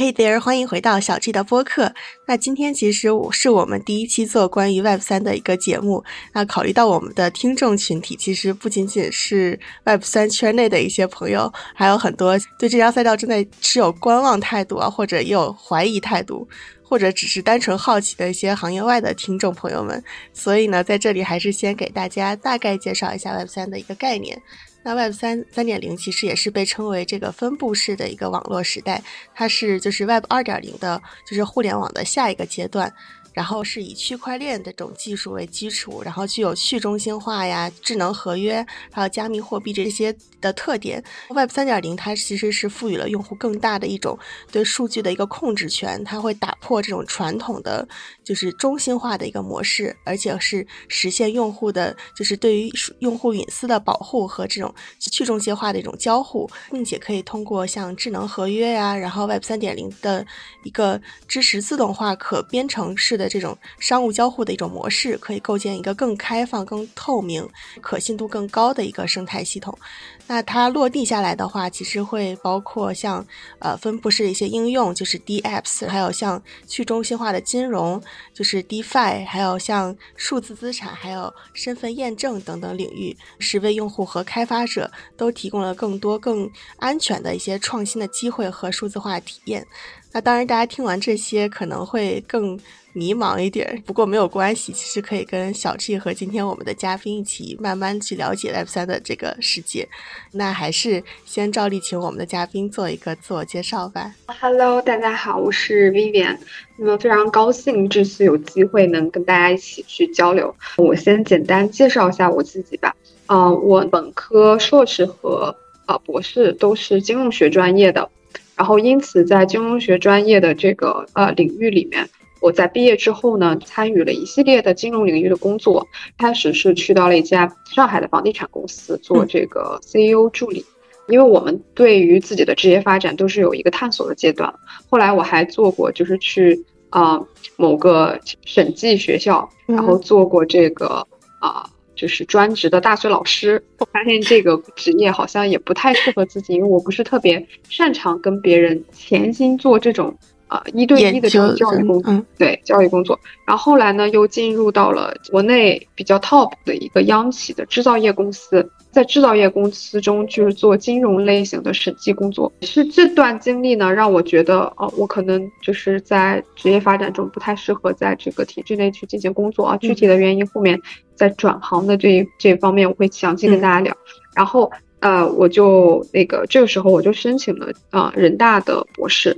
Hey there，欢迎回到小 G 的播客。那今天其实我是我们第一期做关于 Web 三的一个节目。那考虑到我们的听众群体，其实不仅仅是 Web 三圈内的一些朋友，还有很多对这条赛道正在持有观望态度啊，或者也有怀疑态度，或者只是单纯好奇的一些行业外的听众朋友们。所以呢，在这里还是先给大家大概介绍一下 Web 三的一个概念。那 Web 三三点零其实也是被称为这个分布式的一个网络时代，它是就是 Web 二点零的，就是互联网的下一个阶段。然后是以区块链这种技术为基础，然后具有去中心化呀、智能合约，还有加密货币这些的特点。Web 三点零它其实是赋予了用户更大的一种对数据的一个控制权，它会打破这种传统的就是中心化的一个模式，而且是实现用户的就是对于用户隐私的保护和这种去中心化的一种交互，并且可以通过像智能合约呀，然后 Web 三点零的一个支持自动化可编程式。的这种商务交互的一种模式，可以构建一个更开放、更透明、可信度更高的一个生态系统。那它落地下来的话，其实会包括像呃分布式的一些应用，就是 DApps，还有像去中心化的金融，就是 DeFi，还有像数字资产，还有身份验证等等领域，是为用户和开发者都提供了更多、更安全的一些创新的机会和数字化体验。那当然，大家听完这些可能会更。迷茫一点，不过没有关系，其实可以跟小 G 和今天我们的嘉宾一起慢慢去了解 Web 三的这个世界。那还是先照例请我们的嘉宾做一个自我介绍吧。Hello，大家好，我是 Vivian。那么非常高兴这次有机会能跟大家一起去交流。我先简单介绍一下我自己吧。嗯，我本科、硕士和呃博士都是金融学专业的，然后因此在金融学专业的这个呃领域里面。我在毕业之后呢，参与了一系列的金融领域的工作。开始是去到了一家上海的房地产公司做这个 CEO 助理，因为我们对于自己的职业发展都是有一个探索的阶段。后来我还做过，就是去啊某个审计学校，然后做过这个啊就是专职的大学老师。我发现这个职业好像也不太适合自己，因为我不是特别擅长跟别人潜心做这种。啊，一对一的这种教育工作，对教育工作。然后后来呢，又进入到了国内比较 top 的一个央企的制造业公司，在制造业公司中就是做金融类型的审计工作。是这段经历呢，让我觉得，哦，我可能就是在职业发展中不太适合在这个体制内去进行工作啊。具体的原因后面在转行的这这方面我会详细跟大家聊。然后。呃，我就那个这个时候我就申请了啊人大的博士，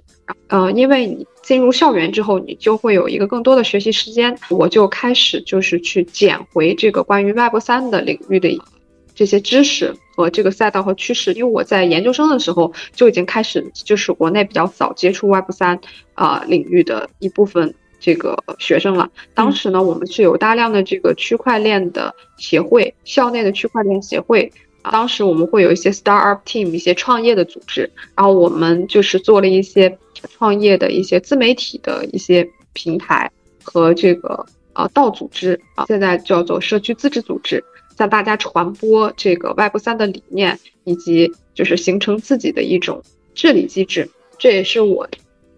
呃，因为你进入校园之后，你就会有一个更多的学习时间，我就开始就是去捡回这个关于 Web 三的领域的这些知识和这个赛道和趋势，因为我在研究生的时候就已经开始，就是国内比较早接触 Web 三啊领域的一部分这个学生了。当时呢，我们是有大量的这个区块链的协会，校内的区块链协会。当时我们会有一些 startup team，一些创业的组织，然后我们就是做了一些创业的一些自媒体的一些平台和这个啊道组织啊，现在叫做社区自治组织，向大家传播这个 Web 三的理念，以及就是形成自己的一种治理机制，这也是我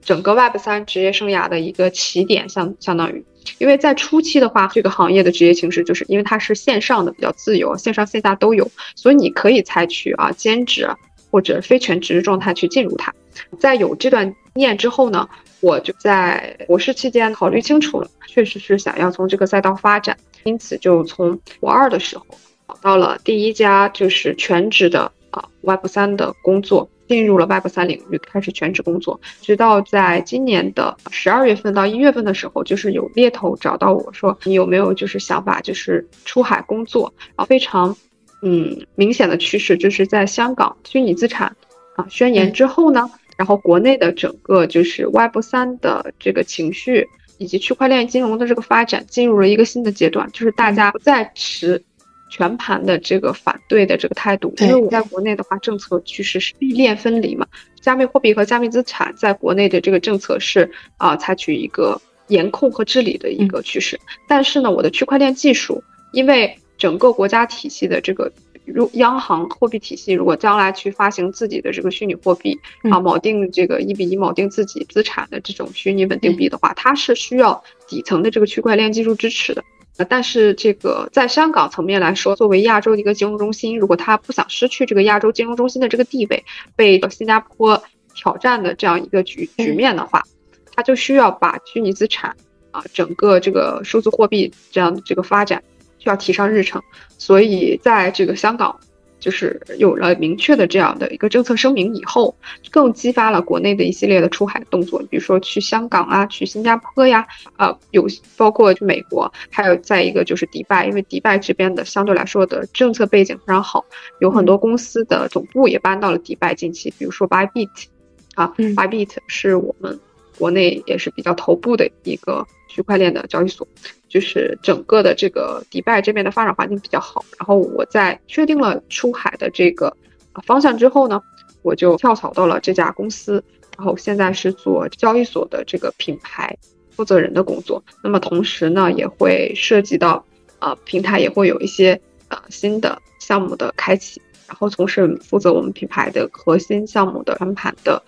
整个 Web 三职业生涯的一个起点，相相当于。因为在初期的话，这个行业的职业形式就是因为它是线上的比较自由，线上线下都有，所以你可以采取啊兼职或者非全职状态去进入它。在有这段经验之后呢，我就在博士期间考虑清楚了，确实是想要从这个赛道发展，因此就从博二的时候找到了第一家就是全职的啊 Web 三的工作。进入了 Web 三领域，开始全职工作，直到在今年的十二月份到一月份的时候，就是有猎头找到我说，你有没有就是想法，就是出海工作然后？非常，嗯，明显的趋势就是在香港虚拟资产啊宣言之后呢，然后国内的整个就是 Web 三的这个情绪以及区块链金融的这个发展进入了一个新的阶段，就是大家不再持。全盘的这个反对的这个态度，因为我在国内的话，政策趋势是币链分离嘛，加密货币和加密资产在国内的这个政策是啊，采取一个严控和治理的一个趋势。但是呢，我的区块链技术，因为整个国家体系的这个如央行货币体系如果将来去发行自己的这个虚拟货币啊，锚定这个一比一锚定自己资产的这种虚拟稳定币的话，它是需要底层的这个区块链技术支持的。但是这个在香港层面来说，作为亚洲的一个金融中心，如果它不想失去这个亚洲金融中心的这个地位，被新加坡挑战的这样一个局局面的话，它就需要把虚拟资产啊，整个这个数字货币这样的这个发展。需要提上日程，所以在这个香港，就是有了明确的这样的一个政策声明以后，更激发了国内的一系列的出海动作，比如说去香港啊，去新加坡呀，啊，有包括美国，还有再一个就是迪拜，因为迪拜这边的相对来说的政策背景非常好，有很多公司的总部也搬到了迪拜。近期，比如说 Bybit，啊，Bybit 是我们国内也是比较头部的一个区块链的交易所。就是整个的这个迪拜这边的发展环境比较好，然后我在确定了出海的这个方向之后呢，我就跳槽到了这家公司，然后现在是做交易所的这个品牌负责人的工作。那么同时呢，也会涉及到呃平台也会有一些呃新的项目的开启，然后同时负责我们品牌的核心项目的全盘的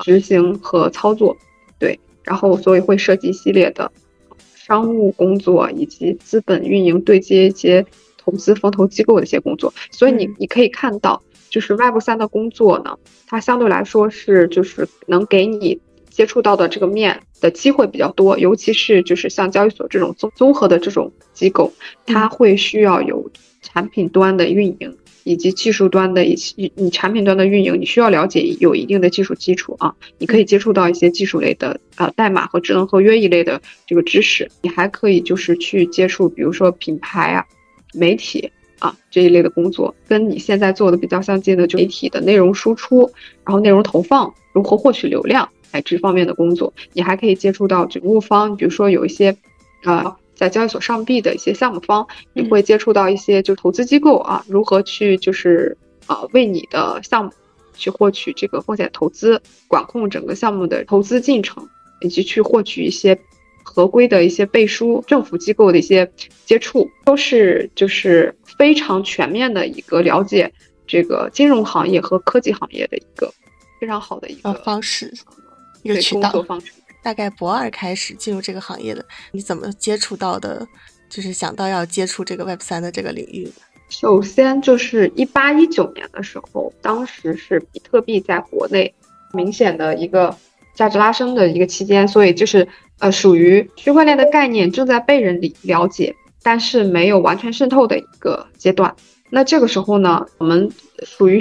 执行和操作。对，然后所以会涉及一系列的。商务工作以及资本运营对接一些投资风投机构的一些工作，所以你你可以看到，就是 Web 三的工作呢，它相对来说是就是能给你接触到的这个面的机会比较多，尤其是就是像交易所这种综综合的这种机构，它会需要有产品端的运营。以及技术端的一些，你产品端的运营，你需要了解有一定的技术基础啊。你可以接触到一些技术类的，呃，代码和智能合约一类的这个知识。你还可以就是去接触，比如说品牌啊、媒体啊这一类的工作，跟你现在做的比较相近的，就媒体的内容输出，然后内容投放，如何获取流量，哎，这方面的工作。你还可以接触到服务方，比如说有一些，呃。在交易所上币的一些项目方，你会接触到一些就投资机构啊，如何去就是啊为你的项目去获取这个风险投资，管控整个项目的投资进程，以及去获取一些合规的一些背书，政府机构的一些接触，都是就是非常全面的一个了解这个金融行业和科技行业的一个非常好的一个方式，一个渠道方式。大概博二开始进入这个行业的，你怎么接触到的？就是想到要接触这个 Web 三的这个领域。首先就是一八一九年的时候，当时是比特币在国内明显的一个价值拉升的一个期间，所以就是呃属于区块链的概念正在被人理了解，但是没有完全渗透的一个阶段。那这个时候呢，我们属于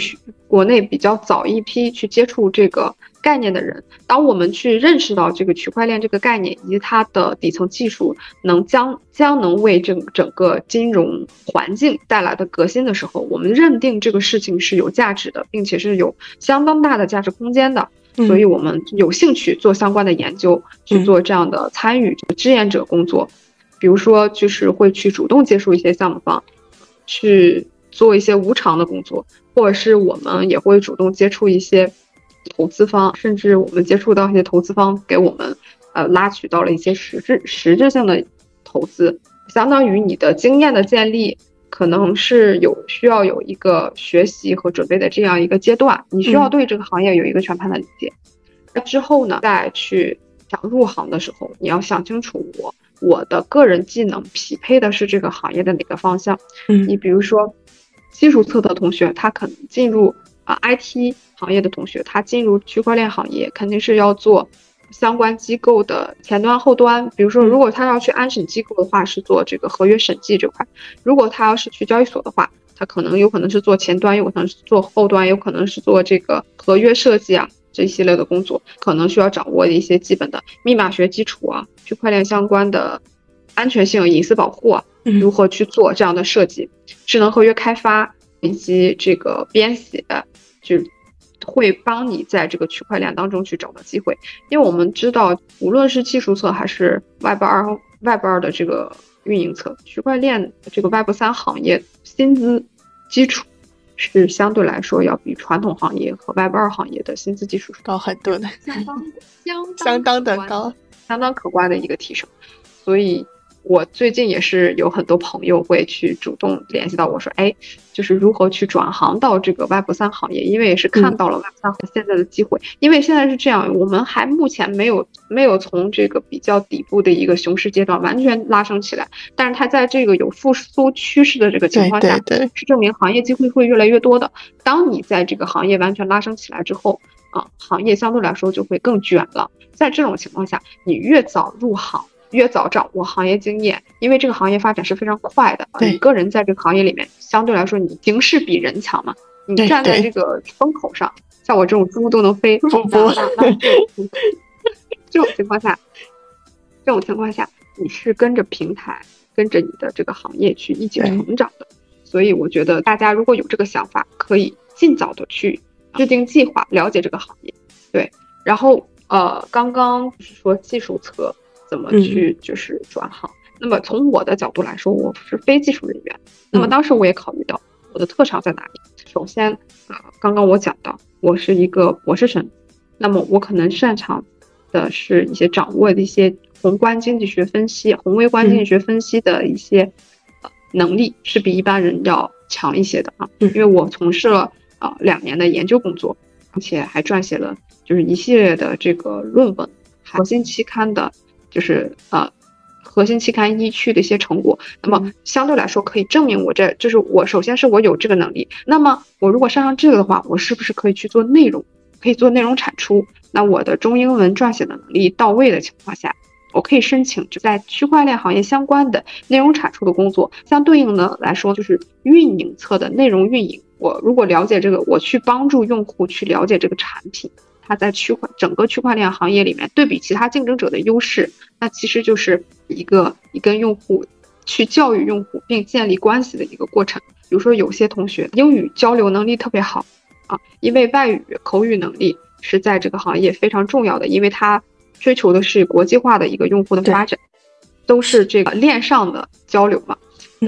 国内比较早一批去接触这个。概念的人，当我们去认识到这个区块链这个概念以及它的底层技术能将将能为整整个金融环境带来的革新的时候，我们认定这个事情是有价值的，并且是有相当大的价值空间的，所以我们有兴趣做相关的研究，去做这样的参与志愿者工作，比如说就是会去主动接触一些项目方，去做一些无偿的工作，或者是我们也会主动接触一些。投资方，甚至我们接触到一些投资方，给我们呃拉取到了一些实质实质性的投资，相当于你的经验的建立，可能是有需要有一个学习和准备的这样一个阶段，你需要对这个行业有一个全盘的理解。那之后呢，再去想入行的时候，你要想清楚我我的个人技能匹配的是这个行业的哪个方向。嗯，你比如说技术侧的同学，他可能进入。啊，IT 行业的同学，他进入区块链行业肯定是要做相关机构的前端、后端。比如说，如果他要去安审机构的话，是做这个合约审计这块；如果他要是去交易所的话，他可能有可能是做前端，有可能是做后端，有可能是做这个合约设计啊这一系列的工作，可能需要掌握一些基本的密码学基础啊，区块链相关的安全性、隐私保护啊，如何去做这样的设计，智能合约开发以及这个编写。就会帮你在这个区块链当中去找到机会，因为我们知道，无论是技术侧还是 Web 二 Web 二的这个运营侧，区块链这个 Web 三行业薪资基础是相对来说要比传统行业和 Web 二行业的薪资基础高很多的，相当相相当的高，相当可观的一个提升。所以我最近也是有很多朋友会去主动联系到我说，哎，就是如何去转行到这个 Web 三行业，因为也是看到了 Web 三现在的机会。因为现在是这样，我们还目前没有没有从这个比较底部的一个熊市阶段完全拉升起来，但是它在这个有复苏趋势的这个情况下，是证明行业机会会越来越多的。当你在这个行业完全拉升起来之后，啊，行业相对来说就会更卷了。在这种情况下，你越早入行。越早掌握行业经验，因为这个行业发展是非常快的。你个人在这个行业里面，相对来说你形势比人强嘛。你站在这个风口上，像我这种猪都能飞。不不，这种情况下，这种情况下，你是跟着平台，跟着你的这个行业去一起成长的。所以我觉得大家如果有这个想法，可以尽早的去制定计划，了解这个行业。对，然后呃，刚刚是说技术侧。怎么去就是转行？那么从我的角度来说，我是非技术人员。那么当时我也考虑到我的特长在哪里。首先，呃，刚刚我讲到我是一个博士生，那么我可能擅长的是一些掌握的一些宏观经济学分析、宏微观经济学分析的一些呃能力，是比一般人要强一些的啊。因为我从事了啊两年的研究工作，而且还撰写了就是一系列的这个论文，核心期刊的。就是呃，核心期刊一区的一些成果，那么相对来说可以证明我这就是我首先是我有这个能力，那么我如果上上这个的话，我是不是可以去做内容，可以做内容产出？那我的中英文撰写的能力到位的情况下，我可以申请就在区块链行业相关的内容产出的工作，相对应的来说就是运营侧的内容运营。我如果了解这个，我去帮助用户去了解这个产品。它在区块整个区块链行业里面，对比其他竞争者的优势，那其实就是一个你跟用户去教育用户并建立关系的一个过程。比如说，有些同学英语交流能力特别好啊，因为外语口语能力是在这个行业非常重要的，因为它追求的是国际化的一个用户的发展，都是这个链上的交流嘛。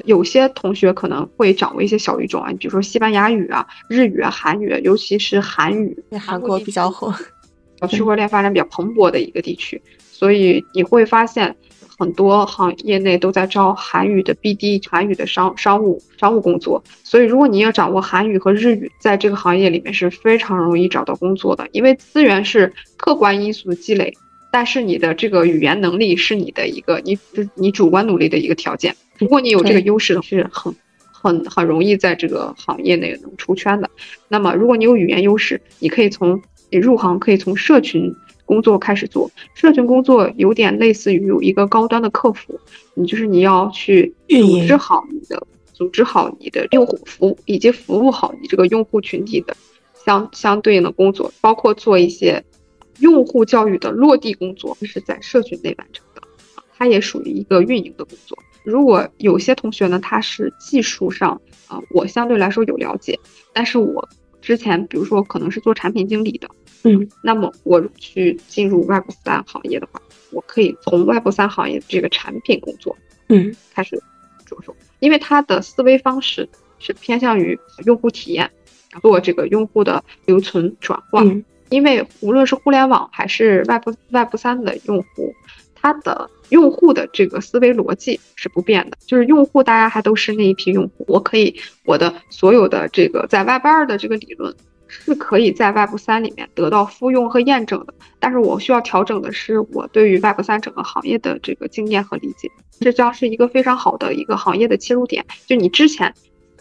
有些同学可能会掌握一些小语种啊，比如说西班牙语啊、日语啊、韩语，尤其是韩语，韩国比较火，区块链发展比较蓬勃的一个地区，所以你会发现很多行业内都在招韩语的 BD、韩语的商商务商务工作。所以如果你要掌握韩语和日语，在这个行业里面是非常容易找到工作的，因为资源是客观因素的积累，但是你的这个语言能力是你的一个你你主观努力的一个条件。如果你有这个优势，是很、很、很容易在这个行业内能出圈的。那么，如果你有语言优势，你可以从你入行可以从社群工作开始做。社群工作有点类似于有一个高端的客服，你就是你要去组织好你的、组织好你的用户服务，以及服务好你这个用户群体的相相对应的工作，包括做一些用户教育的落地工作，是在社群内完成的。它也属于一个运营的工作。如果有些同学呢，他是技术上啊，我相对来说有了解，但是我之前比如说可能是做产品经理的，嗯，那么我去进入 Web 三行业的话，我可以从 Web 三行业这个产品工作，嗯，开始着手，因为他的思维方式是偏向于用户体验，做这个用户的留存转化，因为无论是互联网还是 Web Web 三的用户。它的用户的这个思维逻辑是不变的，就是用户大家还都是那一批用户，我可以我的所有的这个在 Web 二的这个理论是可以在 Web 三里面得到复用和验证的，但是我需要调整的是我对于 Web 三整个行业的这个经验和理解，这将是一个非常好的一个行业的切入点。就你之前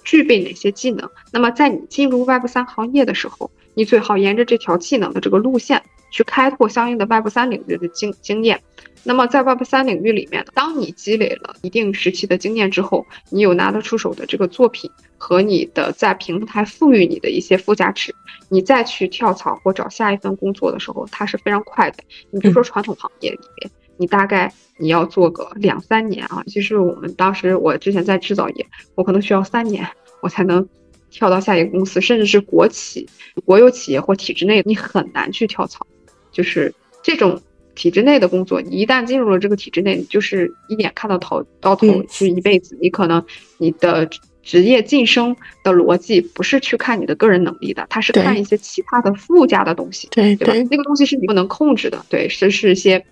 具备哪些技能，那么在你进入 Web 三行业的时候，你最好沿着这条技能的这个路线去开拓相应的 Web 三领域的经经验。那么在 Web 三领域里面，当你积累了一定时期的经验之后，你有拿得出手的这个作品和你的在平台赋予你的一些附加值，你再去跳槽或找下一份工作的时候，它是非常快的。你比如说传统行业里面，你大概你要做个两三年啊。其实我们当时我之前在制造业，我可能需要三年，我才能跳到下一个公司，甚至是国企、国有企业或体制内，你很难去跳槽，就是这种。体制内的工作，你一旦进入了这个体制内，你就是一眼看到头，到头就是一辈子。你可能你的职业晋升的逻辑不是去看你的个人能力的，它是看一些其他的附加的东西，对对吧？那个东西是你不能控制的，对，这是一些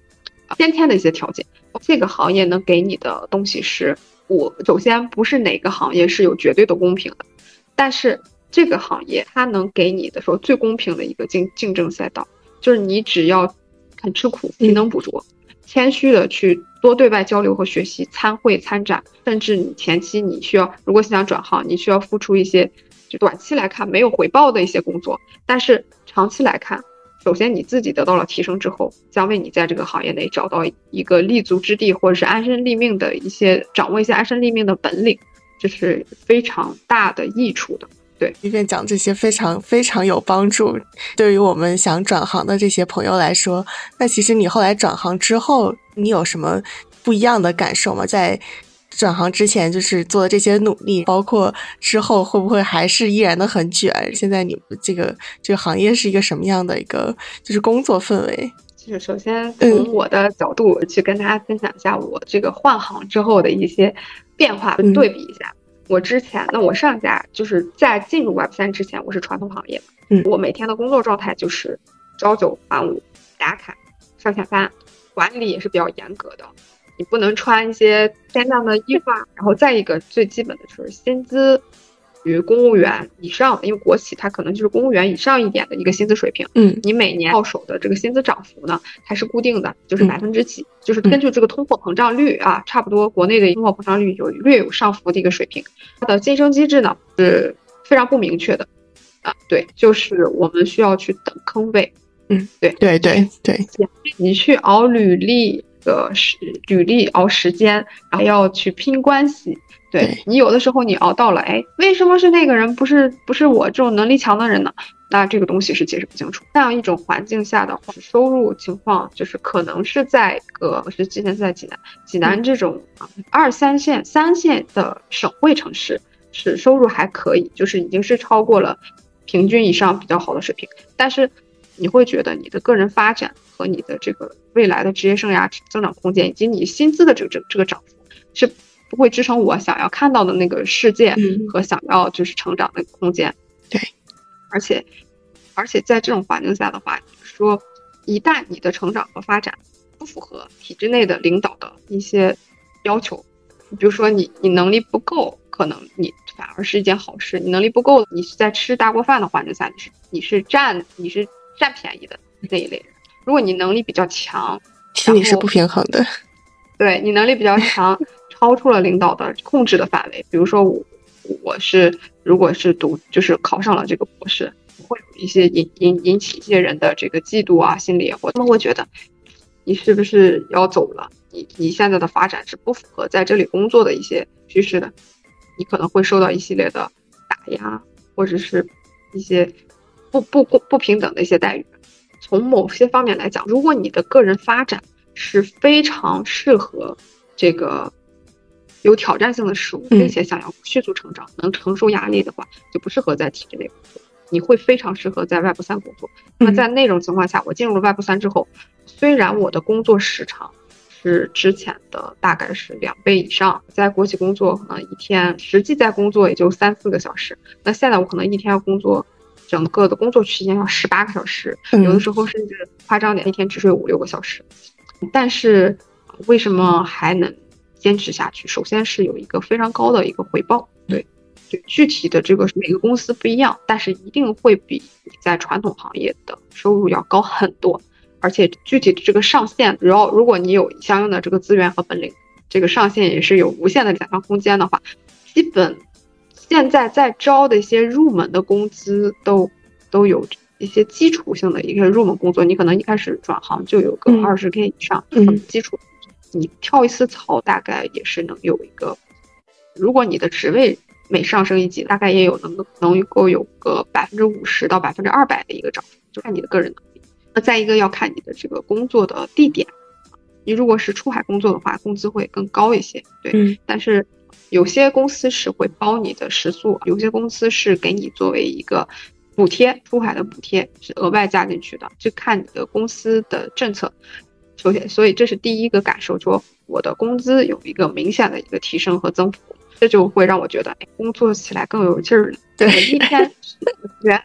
先天的一些条件。这个行业能给你的东西是，我首先不是哪个行业是有绝对的公平的，但是这个行业它能给你的时候最公平的一个竞竞争赛道，就是你只要肯吃苦，勤能补拙，谦虚的去多对外交流和学习，参会参展，甚至你前期你需要，如果想转行，你需要付出一些，就短期来看没有回报的一些工作，但是长期来看。首先，你自己得到了提升之后，将为你在这个行业内找到一个立足之地，或者是安身立命的一些掌握一些安身立命的本领，这是非常大的益处的。对，一边讲这些非常非常有帮助，对于我们想转行的这些朋友来说，那其实你后来转行之后，你有什么不一样的感受吗？在转行之前就是做的这些努力，包括之后会不会还是依然的很卷？现在你们这个这个行业是一个什么样的一个就是工作氛围？就是首先从我的角度去跟大家分享一下我这个换行之后的一些变化，对比一下我之前。那我上家就是在进入 Web 三之前，我是传统行业，嗯，我每天的工作状态就是朝九晚五打卡上下班，管理也是比较严格的。你不能穿一些鲜亮的衣服啊，然后再一个最基本的就是薪资与公务员以上，因为国企它可能就是公务员以上一点的一个薪资水平。嗯，你每年到手的这个薪资涨幅呢，它是固定的，就是百分之几，就是根据这个通货膨胀率啊，差不多国内的通货膨胀率有略有上浮的一个水平。它的晋升机制呢是非常不明确的啊，对，就是我们需要去等坑位。嗯，对对对对，你去熬履历。的时履历熬时间，然后要去拼关系。对你有的时候你熬到了，哎，为什么是那个人，不是不是我这种能力强的人呢？那这个东西是解释不清楚。那样一种环境下的话，收入情况就是可能是在个，我是之前在济南，济南这种二三线、三线的省会城市是收入还可以，就是已经是超过了平均以上比较好的水平，但是。你会觉得你的个人发展和你的这个未来的职业生涯增长空间，以及你薪资的这个这这个涨幅，是不会支撑我想要看到的那个世界和想要就是成长的空间。对，而且而且在这种环境下的话，说一旦你的成长和发展不符合体制内的领导的一些要求，比如说你你能力不够，可能你反而是一件好事。你能力不够，你是在吃大锅饭的环境下，你是你是占你是。占便宜的那一类人，如果你能力比较强，心里是不平衡的。对你能力比较强，超出了领导的控制的范围。比如说我，我是如果是读，就是考上了这个博士，会有一些引引引起一些人的这个嫉妒啊心理，或他们会觉得你是不是要走了？你你现在的发展是不符合在这里工作的一些趋势的，你可能会受到一系列的打压，或者是一些。不不公不平等的一些待遇，从某些方面来讲，如果你的个人发展是非常适合这个有挑战性的事物，并且想要迅速成长、能承受压力的话，就不适合在体制内工作。你会非常适合在外部三工作。那么在那种情况下，我进入了外部三之后，虽然我的工作时长是之前的大概是两倍以上，在国企工作可能一天实际在工作也就三四个小时，那现在我可能一天要工作。整个的工作区间要十八个小时，有的时候甚至夸张点，一天只睡五六个小时。但是为什么还能坚持下去？首先是有一个非常高的一个回报，对，对，具体的这个每个公司不一样，但是一定会比你在传统行业的收入要高很多。而且具体的这个上限，然后如果你有相应的这个资源和本领，这个上限也是有无限的想象空间的话，基本。现在在招的一些入门的工资都都有一些基础性的一个入门工作，你可能一开始转行就有个二十 K 以上基础，你跳一次槽大概也是能有一个，如果你的职位每上升一级，大概也有能能够有个百分之五十到百分之二百的一个涨幅，就看你的个人能力。那再一个要看你的这个工作的地点，你如果是出海工作的话，工资会更高一些，对，但是。有些公司是会包你的食宿，有些公司是给你作为一个补贴，出海的补贴是额外加进去的，就看你的公司的政策。首先，所以这是第一个感受，说我的工资有一个明显的一个提升和增幅，这就会让我觉得，哎，工作起来更有劲儿了。对，一天元，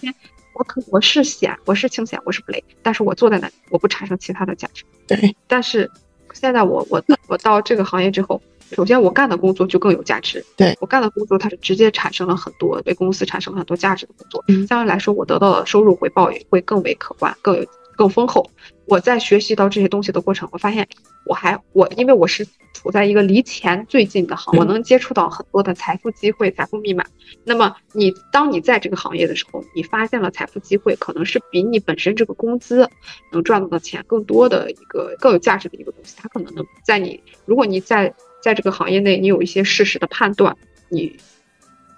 一天我可我是闲，我是清闲，我是不累，但是我坐在那里，我不产生其他的价值。对，但是。现在我我我到这个行业之后，首先我干的工作就更有价值。对我干的工作，它是直接产生了很多对公司产生了很多价值的工作，嗯相对来说，我得到的收入回报也会更为可观，更有更丰厚。我在学习到这些东西的过程，我发现我还我因为我是处在一个离钱最近的行，嗯我能接触到很多的财富机会、财富密码。那么你当你在这个行业的时候，你发现了财富机会，可能是比你本身这个工资能赚到的钱更多的一个更有价值的一个东西。它可能能在你，如果你在在这个行业内，你有一些事实的判断，你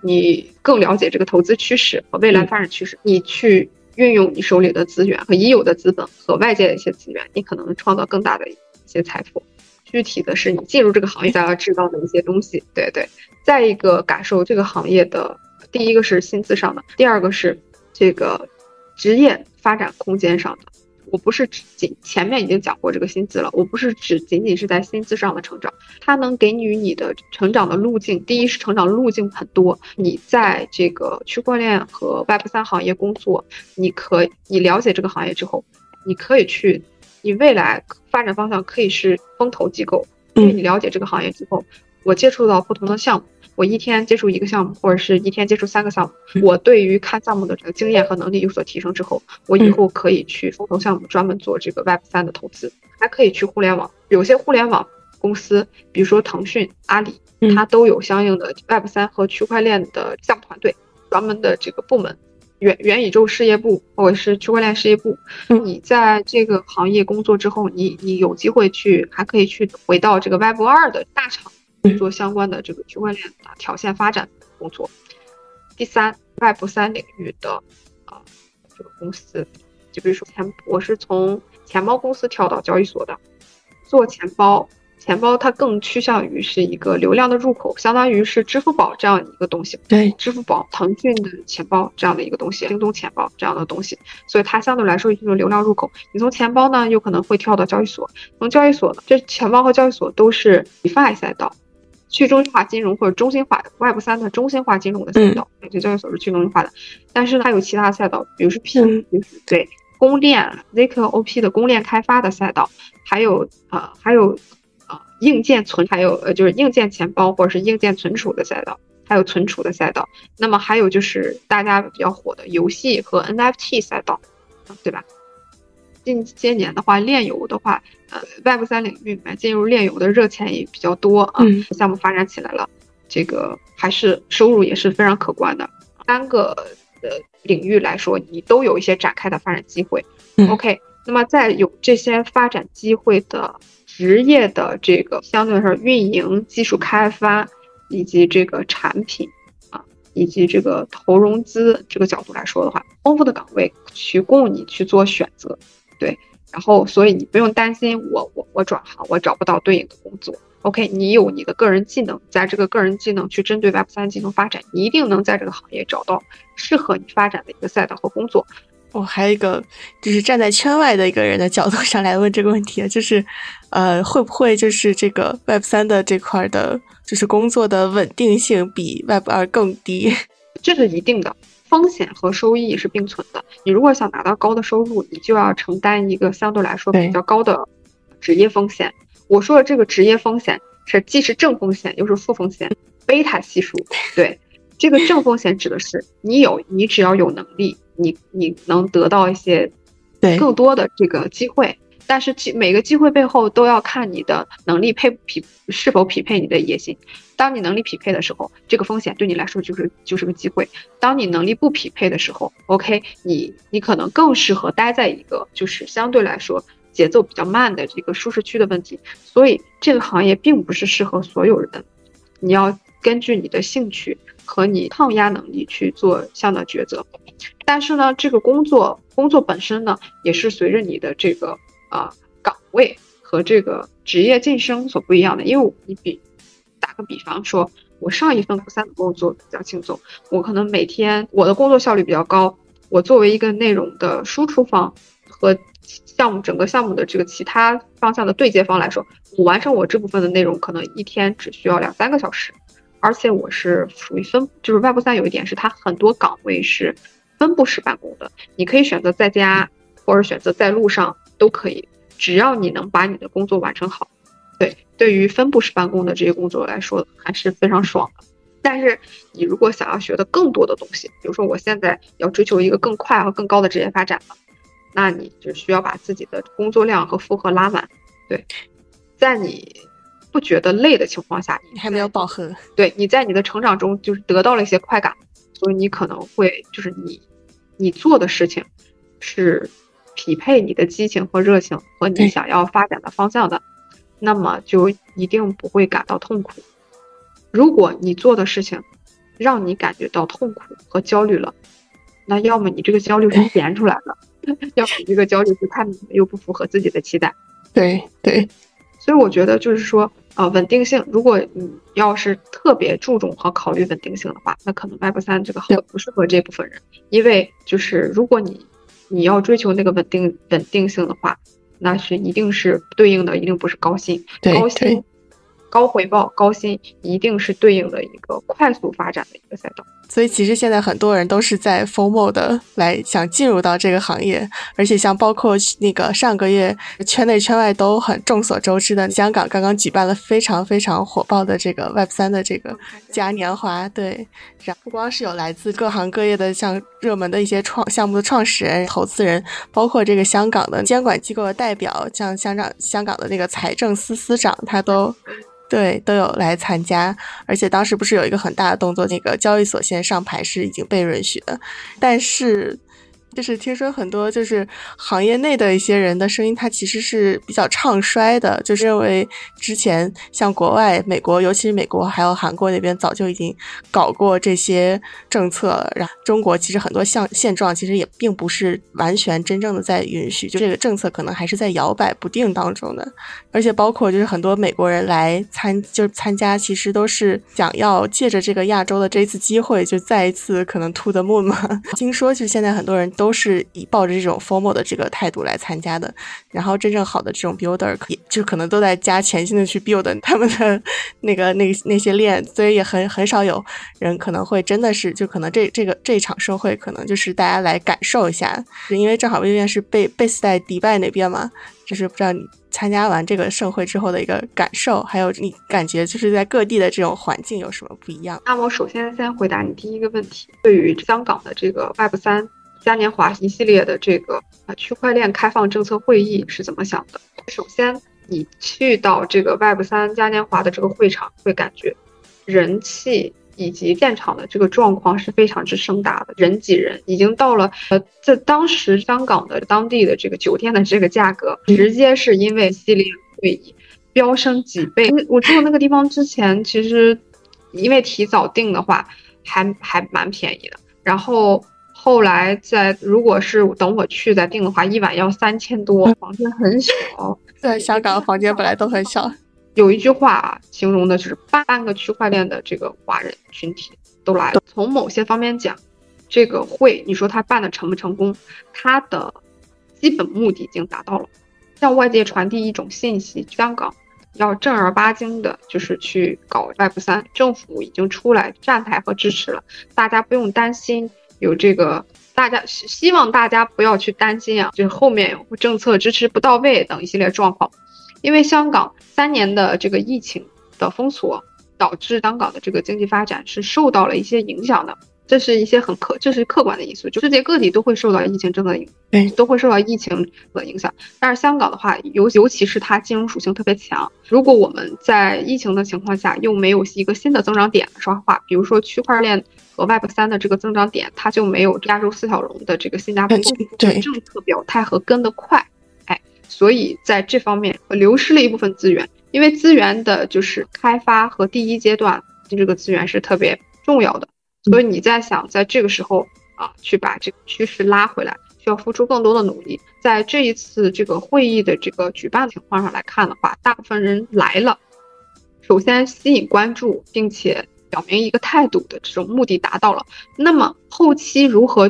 你更了解这个投资趋势和未来嗯发展趋势，你去运用你手里的资源和已有的资本和外界的一些资源，你可能创造更大的一些财富。具体的是你进入这个行业才要知道的一些东西，对对。再一个感受这个行业的，第一个是薪资上的，第二个是这个职业发展空间上的。我不是只仅前面已经讲过这个薪资了，我不是只仅仅是在薪资上的成长，它能给予你的成长的路径。第一是成长路径很多，你在这个区块链和 Web 三行业工作，你可以你了解这个行业之后，你可以去，你未来发展方向可以是风投机构，因为你了解这个行业之后，我接触到不同的项目。我一天接触一个项目，或者是一天接触三个项目，我对于看项目的这个经验和能力有所提升之后，我以后可以去风投项目专门做这个 Web 三的投资，还可以去互联网。有些互联网公司，比如说腾讯、阿里，它都有相应的 Web 三和区块链的项目团队，专门的这个部门，元元宇宙事业部或者是区块链事业部。你在这个行业工作之后，你你有机会去，还可以去回到这个 Web 二的大厂。做相关的这个区块链啊条线发展工作。第三外部三领域的啊这个公司，就比如说钱，我是从钱包公司跳到交易所的，做钱包。钱包它更趋向于是一个流量的入口，相当于是支付宝这样一个东西。对，支付宝、腾讯的钱包这样的一个东西，京东钱包这样的东西，所以它相对来说就是流量入口。你从钱包呢，有可能会跳到交易所，从交易所呢，这钱包和交易所都是 DeFi 赛道。去中心化金融或者中心化 Web 三的中心化金融的赛道，也、嗯、交易所是去中心化的，但是呢它有其他赛道，比如说 P，、对公链 ZKOP 的公链开发的赛道，还有呃还有呃硬件存，还有呃就是硬件钱包或者是硬件存储的赛道，还有存储的赛道，那么还有就是大家比较火的游戏和 NFT 赛道，对吧？近些年的话，炼油的话，呃，Web 三领域里面进入炼油的热钱也比较多啊，嗯、项目发展起来了，这个还是收入也是非常可观的。三个呃领域来说，你都有一些展开的发展机会。嗯、OK，那么在有这些发展机会的职业的这个相对来说运营、技术开发以及这个产品啊，以及这个投融资这个角度来说的话，丰富的岗位去供你去做选择。对，然后所以你不用担心我我我转行我找不到对应的工作。OK，你有你的个人技能，在这个个人技能去针对 Web 三进行发展，你一定能在这个行业找到适合你发展的一个赛道和工作。我、哦、还有一个就是站在圈外的一个人的角度上来问这个问题，就是呃会不会就是这个 Web 三的这块的，就是工作的稳定性比 Web 二更低？这是一定的。风险和收益是并存的。你如果想拿到高的收入，你就要承担一个相对来说比较高的职业风险。我说的这个职业风险是既是正风险又是负风险，贝塔系数。对，这个正风险指的是你有，你只要有能力，你你能得到一些更多的这个机会。但是每个机会背后都要看你的能力配匹是否匹配你的野心。当你能力匹配的时候，这个风险对你来说就是就是个机会；当你能力不匹配的时候，OK，你你可能更适合待在一个就是相对来说节奏比较慢的这个舒适区的问题。所以这个行业并不是适合所有人，你要根据你的兴趣和你抗压能力去做相应的抉择。但是呢，这个工作工作本身呢，也是随着你的这个。啊，岗位和这个职业晋升所不一样的，因为你比打个比方说，我上一份三的工作比较轻松，我可能每天我的工作效率比较高，我作为一个内容的输出方和项目整个项目的这个其他方向的对接方来说，我完成我这部分的内容可能一天只需要两三个小时，而且我是属于分，就是外部三有一点是它很多岗位是分布式办公的，你可以选择在家或者选择在路上。都可以，只要你能把你的工作完成好，对对于分布式办公的这些工作来说，还是非常爽的。但是你如果想要学的更多的东西，比如说我现在要追求一个更快和更高的职业发展了，那你就需要把自己的工作量和负荷拉满。对，在你不觉得累的情况下，你还没有饱和。对，你在你的成长中就是得到了一些快感，所以你可能会就是你你做的事情是匹配你的激情和热情和你想要发展的方向的，那么就一定不会感到痛苦。如果你做的事情让你感觉到痛苦和焦虑了，那要么你这个焦虑是闲出来的，要么你这个焦虑是太又不符合自己的期待。对对，所以我觉得就是说，呃，稳定性，如果你要是特别注重和考虑稳定性的话，那可能 Web 三这个很不适合这部分人，因为就是如果你你要追求那个稳定稳定性的话，那是一定是对应的，一定不是高薪，高薪。高回报、高薪一定是对应的一个快速发展的一个赛道，所以其实现在很多人都是在 FOMO 的来想进入到这个行业，而且像包括那个上个月圈内圈外都很众所周知的香港刚刚举办了非常非常火爆的这个 Web 三的这个嘉年华，对，然不光是有来自各行各业的像热门的一些创项目的创始人、投资人，包括这个香港的监管机构的代表，像香港香港的那个财政司司长，他都。对，都有来参加，而且当时不是有一个很大的动作，那个交易所先上牌是已经被允许的，但是。就是听说很多就是行业内的一些人的声音，他其实是比较唱衰的，就是认为之前像国外、美国，尤其是美国还有韩国那边早就已经搞过这些政策了，然后中国其实很多像现状其实也并不是完全真正的在允许，就这个政策可能还是在摇摆不定当中的。而且包括就是很多美国人来参就是参加，其实都是想要借着这个亚洲的这一次机会，就再一次可能 to the moon 嘛。听说就现在很多人都。都是以抱着这种 formal 的这个态度来参加的，然后真正好的这种 builder 可就可能都在加全新的去 build 他们的那个那那些链，所以也很很少有人可能会真的是就可能这这个这场盛会可能就是大家来感受一下，因为正好微微是被 base 在迪拜那边嘛，就是不知道你参加完这个盛会之后的一个感受，还有你感觉就是在各地的这种环境有什么不一样？那我首先先回答你第一个问题，对于香港的这个 Web 三。嘉年华一系列的这个啊区块链开放政策会议是怎么想的？首先，你去到这个 Web 三嘉年华的这个会场，会感觉人气以及现场的这个状况是非常之盛大的，人挤人，已经到了呃，在当时香港的当地的这个酒店的这个价格，直接是因为系列会议飙升几倍。我住的那个地方之前其实因为提早订的话，还还蛮便宜的，然后。后来在如果是等我去再订的话，一晚要三千多，房间很小。在香港房间本来都很小。有一句话形容的就是半半个区块链的这个华人群体都来了。从某些方面讲，这个会你说他办的成不成功，他的基本目的已经达到了，向外界传递一种信息：香港要正儿八经的，就是去搞 Web 三，政府已经出来站台和支持了，大家不用担心。有这个，大家希望大家不要去担心啊，就是后面政策支持不到位等一系列状况，因为香港三年的这个疫情的封锁，导致香港的这个经济发展是受到了一些影响的。这是一些很客，这是客观的因素，就世界各地都会受到疫情政策影，对，都会受到疫情的影响。但是香港的话，尤尤其是它金融属性特别强。如果我们在疫情的情况下又没有一个新的增长点的说话，比如说区块链和 Web 三的这个增长点，它就没有亚洲四小龙的这个新加坡政策表态和跟得快，哎，所以在这方面流失了一部分资源，因为资源的就是开发和第一阶段这个资源是特别重要的。所以你在想，在这个时候啊，去把这个趋势拉回来，需要付出更多的努力。在这一次这个会议的这个举办情况上来看的话，大部分人来了，首先吸引关注，并且表明一个态度的这种目的达到了。那么后期如何，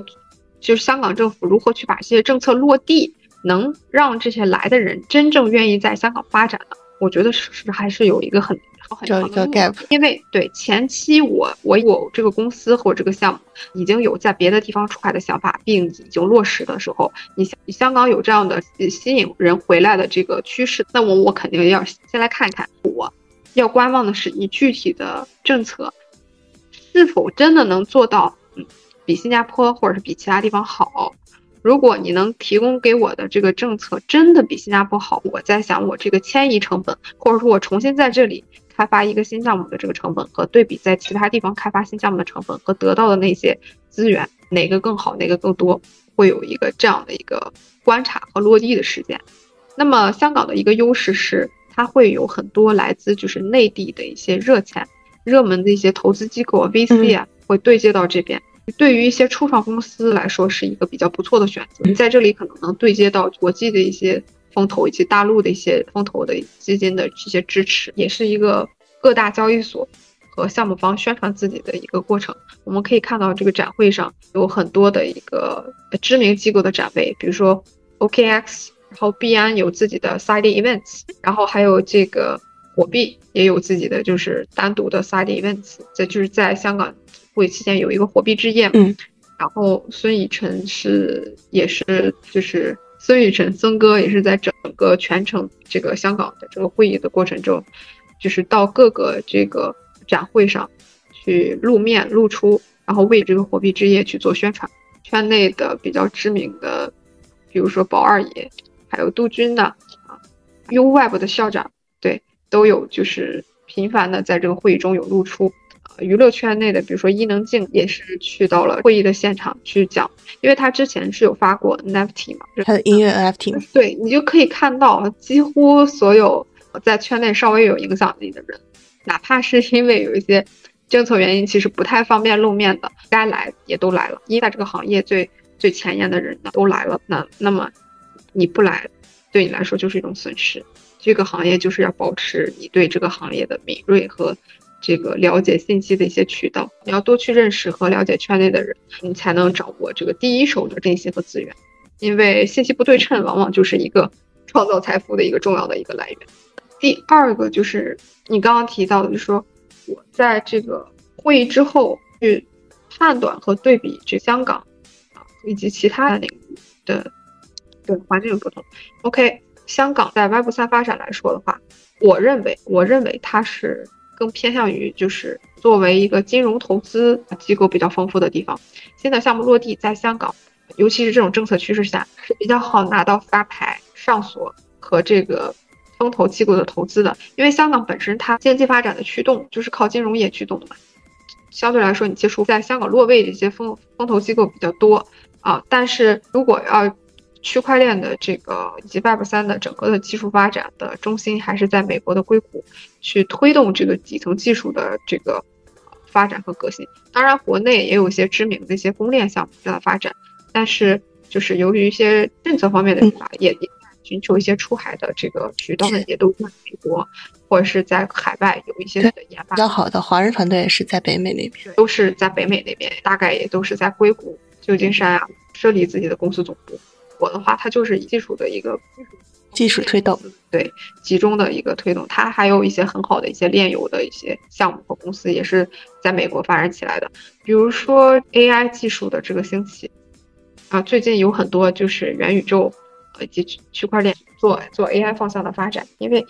就是香港政府如何去把这些政策落地，能让这些来的人真正愿意在香港发展呢？我觉得是是还是有一个很很长的 gap，因为对前期我我我这个公司或这个项目已经有在别的地方出海的想法，并已经落实的时候，你你香港有这样的吸引人回来的这个趋势，那我我肯定要先来看一看。我要观望的是你具体的政策是否真的能做到，嗯，比新加坡或者是比其他地方好。如果你能提供给我的这个政策真的比新加坡好，我在想我这个迁移成本，或者说我重新在这里开发一个新项目的这个成本，和对比在其他地方开发新项目的成本和得到的那些资源，哪个更好，哪个更多，会有一个这样的一个观察和落地的时间。那么香港的一个优势是，它会有很多来自就是内地的一些热钱、热门的一些投资机构啊、VC 啊，会对接到这边。对于一些初创公司来说，是一个比较不错的选择。你在这里可能能对接到国际的一些风投以及大陆的一些风投的基金的这些支持，也是一个各大交易所和项目方宣传自己的一个过程。我们可以看到，这个展会上有很多的一个知名机构的展位，比如说 OKX，然后币安有自己的 side events，然后还有这个火币也有自己的就是单独的 side events，这就是在香港。会期间有一个火币之夜，嗯，然后孙以晨是也是就是孙雨晨孙哥也是在整个全程这个香港的这个会议的过程中，就是到各个这个展会上去露面露出，然后为这个火币之夜去做宣传。圈内的比较知名的，比如说宝二爷，还有杜军的啊，UWeb 的校长，对，都有就是频繁的在这个会议中有露出。娱乐圈内的，比如说伊能静也是去到了会议的现场去讲，因为他之前是有发过 NFT 嘛，他的音乐 NFT。对你就可以看到，几乎所有在圈内稍微有影响力的人，哪怕是因为有一些政策原因，其实不太方便露面的，该来也都来了。因为在这个行业最最前沿的人呢都来了，那那么你不来，对你来说就是一种损失。这个行业就是要保持你对这个行业的敏锐和。这个了解信息的一些渠道，你要多去认识和了解圈内的人，你才能掌握这个第一手的信息和资源。因为信息不对称，往往就是一个创造财富的一个重要的一个来源。第二个就是你刚刚提到的，就是说我在这个会议之后去判断和对比这香港啊以及其他的领域的对环境的不同。OK，香港在 Web 三发展来说的话，我认为我认为它是。更偏向于就是作为一个金融投资机构比较丰富的地方，新的项目落地在香港，尤其是这种政策趋势下是比较好拿到发牌、上锁和这个风投机构的投资的。因为香港本身它经济发展的驱动就是靠金融业驱动的嘛，相对来说你接触在香港落位的一些风风投机构比较多啊。但是如果要区块链的这个以及 Web 三的整个的技术发展的中心还是在美国的硅谷，去推动这个底层技术的这个发展和革新。当然，国内也有一些知名的一些公链项目在发展，但是就是由于一些政策方面的引发，也也寻求一些出海的这个渠道，也都在美国或者是在海外有一些的研发。比较好的华人团队也是在北美那边，都是在北美那边，大概也都是在硅谷、旧金山啊设立自己的公司总部。我的话，它就是技术的一个技术技术推动，对集中的一个推动。它还有一些很好的一些炼油的一些项目和公司，也是在美国发展起来的。比如说 AI 技术的这个兴起啊，最近有很多就是元宇宙以及区块链做做 AI 方向的发展，因为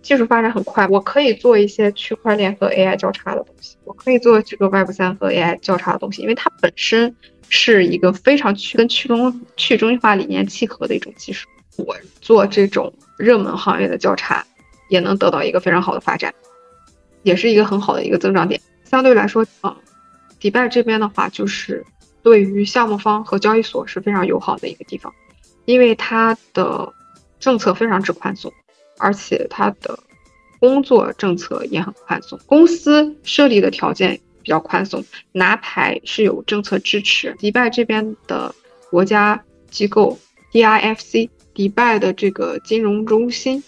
技术发展很快，我可以做一些区块链和 AI 交叉的东西，我可以做这个 Web 三和 AI 交叉的东西，因为它本身。是一个非常去跟去中去中心化理念契合的一种技术。我做这种热门行业的交叉，也能得到一个非常好的发展，也是一个很好的一个增长点。相对来说，嗯，迪拜这边的话，就是对于项目方和交易所是非常友好的一个地方，因为它的政策非常之宽松，而且它的工作政策也很宽松，公司设立的条件。比较宽松，拿牌是有政策支持。迪拜这边的国家机构 DIFC，迪拜的这个金融中心，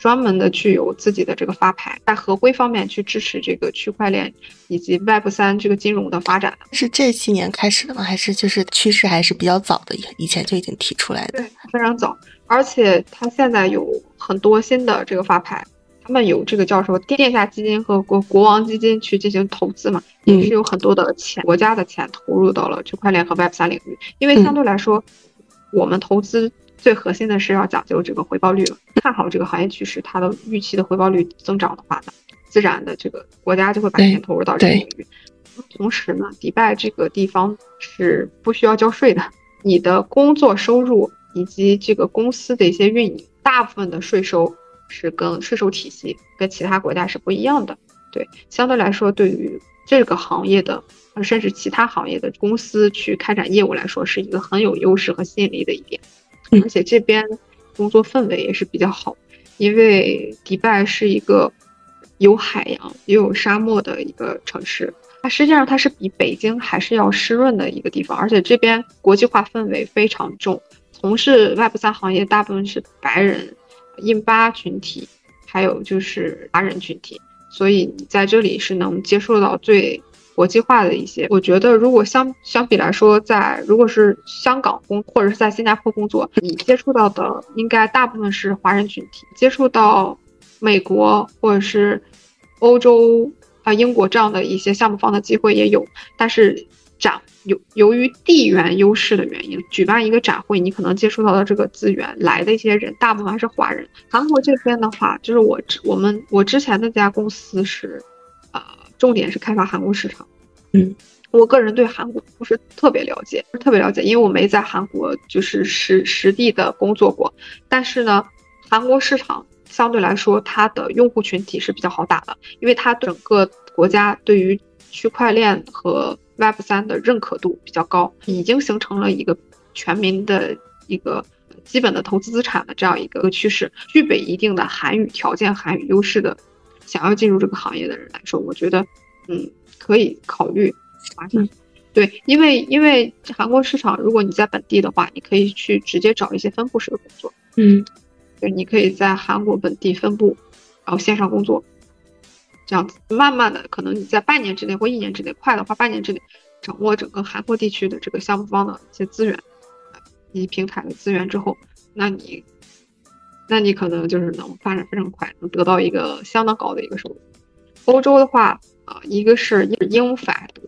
专门的去有自己的这个发牌，在合规方面去支持这个区块链以及 Web 三这个金融的发展。是这几年开始的吗？还是就是趋势还是比较早的？以前就已经提出来的？对，非常早。而且它现在有很多新的这个发牌，他们有这个叫什么殿下基金和国国王基金去进行投资嘛，也是有很多的钱，国家的钱投入到了区块链和 Web 三领域。因为相对来说，我们投资最核心的是要讲究这个回报率，看好这个行业趋势，它的预期的回报率增长的话呢，自然的这个国家就会把钱投入到这个领域。同时呢，迪拜这个地方是不需要交税的，你的工作收入以及这个公司的一些运营，大部分的税收。是跟税收体系跟其他国家是不一样的，对，相对来说，对于这个行业的，甚至其他行业的公司去开展业务来说，是一个很有优势和吸引力的一点。而且这边工作氛围也是比较好，因为迪拜是一个有海洋也有沙漠的一个城市，它实际上它是比北京还是要湿润的一个地方，而且这边国际化氛围非常重，从事 Web 三行业大部分是白人。印巴群体，还有就是华人群体，所以你在这里是能接触到最国际化的一些。我觉得，如果相相比来说，在如果是香港工或者是在新加坡工作，你接触到的应该大部分是华人群体。接触到美国或者是欧洲啊、英国这样的一些项目方的机会也有，但是。展由由于地缘优势的原因，举办一个展会，你可能接触到的这个资源来的一些人，大部分还是华人。韩国这边的话，就是我我们我之前那家公司是，呃，重点是开发韩国市场。嗯，我个人对韩国不是特别了解，不是特别了解，因为我没在韩国就是实实地的工作过。但是呢，韩国市场相对来说，它的用户群体是比较好打的，因为它整个国家对于区块链和 Web 三的认可度比较高，已经形成了一个全民的一个基本的投资资产的这样一个趋势。具备一定的韩语条件、韩语优势的，想要进入这个行业的人来说，我觉得，嗯，可以考虑。对，因为因为韩国市场，如果你在本地的话，你可以去直接找一些分布式的工作。嗯，对你可以在韩国本地分布，然后线上工作。这样子，慢慢的，可能你在半年之内或一年之内，快的话半年之内，掌握整个韩国地区的这个项目方的一些资源，以及平台的资源之后，那你，那你可能就是能发展非常快，能得到一个相当高的一个收入。欧洲的话，啊，一个是英法德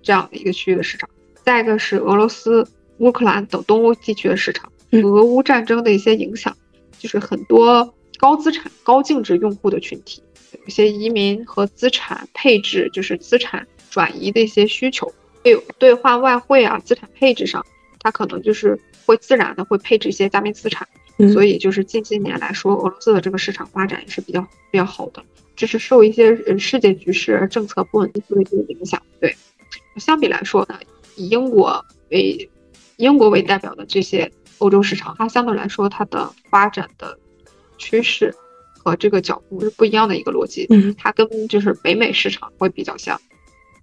这样的一个区域的市场，再一个是俄罗斯、乌克兰等东欧地区的市场，俄乌战争的一些影响，就是很多高资产、高净值用户的群体。有一些移民和资产配置，就是资产转移的一些需求，还有兑换外汇啊，资产配置上，它可能就是会自然的会配置一些加密资产。所以就是近些年来说，俄罗斯的这个市场发展也是比较比较好的，这是受一些世界局势政策不稳定的一个影响。对，相比来说呢，以英国为英国为代表的这些欧洲市场，它相对来说它的发展的趋势。和这个脚步是不一样的一个逻辑，嗯，它跟就是北美市场会比较像，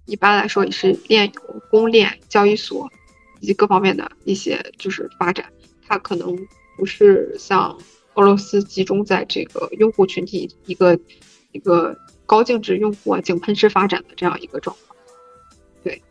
一般来说也是链有公链交易所以及各方面的一些就是发展，它可能不是像俄罗斯集中在这个用户群体一个一个高净值用户啊井喷式发展的这样一个状况，对，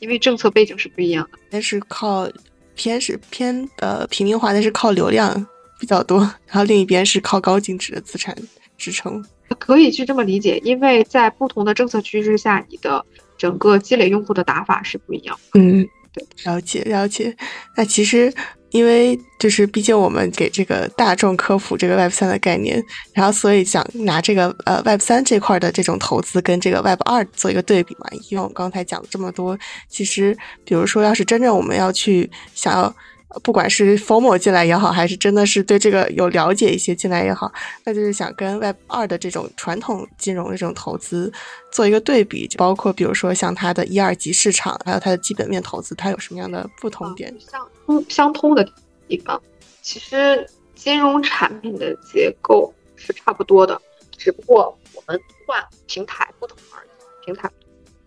因为政策背景是不一样的，但是靠偏是偏呃平民化，但是靠流量。比较多，然后另一边是靠高净值的资产支撑，可以去这么理解，因为在不同的政策趋势下，你的整个积累用户的打法是不一样。嗯，对，了解了解。那其实因为就是毕竟我们给这个大众科普这个 Web 三的概念，然后所以想拿这个呃 Web 三这块的这种投资跟这个 Web 二做一个对比嘛。因为我们刚才讲了这么多，其实比如说要是真正我们要去想要。不管是 formal 进来也好，还是真的是对这个有了解一些进来也好，那就是想跟 Web 二的这种传统金融的这种投资做一个对比，就包括比如说像它的一二级市场，还有它的基本面投资，它有什么样的不同点？相通相通的地方，其实金融产品的结构是差不多的，只不过我们换平台不同而已。平台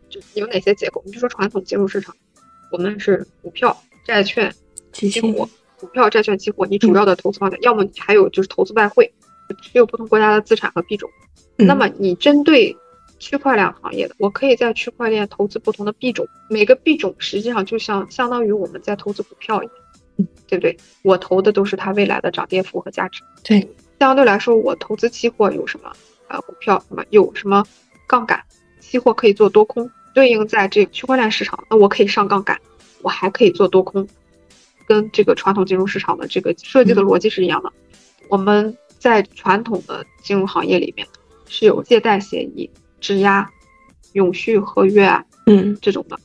就有哪些结构？你就说传统金融市场，我们是股票、债券。期货、股票、债券、期货，你主要的投资方向，要么你还有就是投资外汇，持有不同国家的资产和币种。那么你针对区块链行业的，我可以在区块链投资不同的币种，每个币种实际上就像相当于我们在投资股票一样，对不对？我投的都是它未来的涨跌幅和价值。对，相对来说，我投资期货有什么？呃股票什么有什么杠杆，期货可以做多空，对应在这个区块链市场，那我可以上杠杆，我还可以做多空，跟这个传统金融市场的这个设计的逻辑是一样的。我们在传统的金融行业里面是有借贷协议、质押、永续合约啊，嗯，这种的，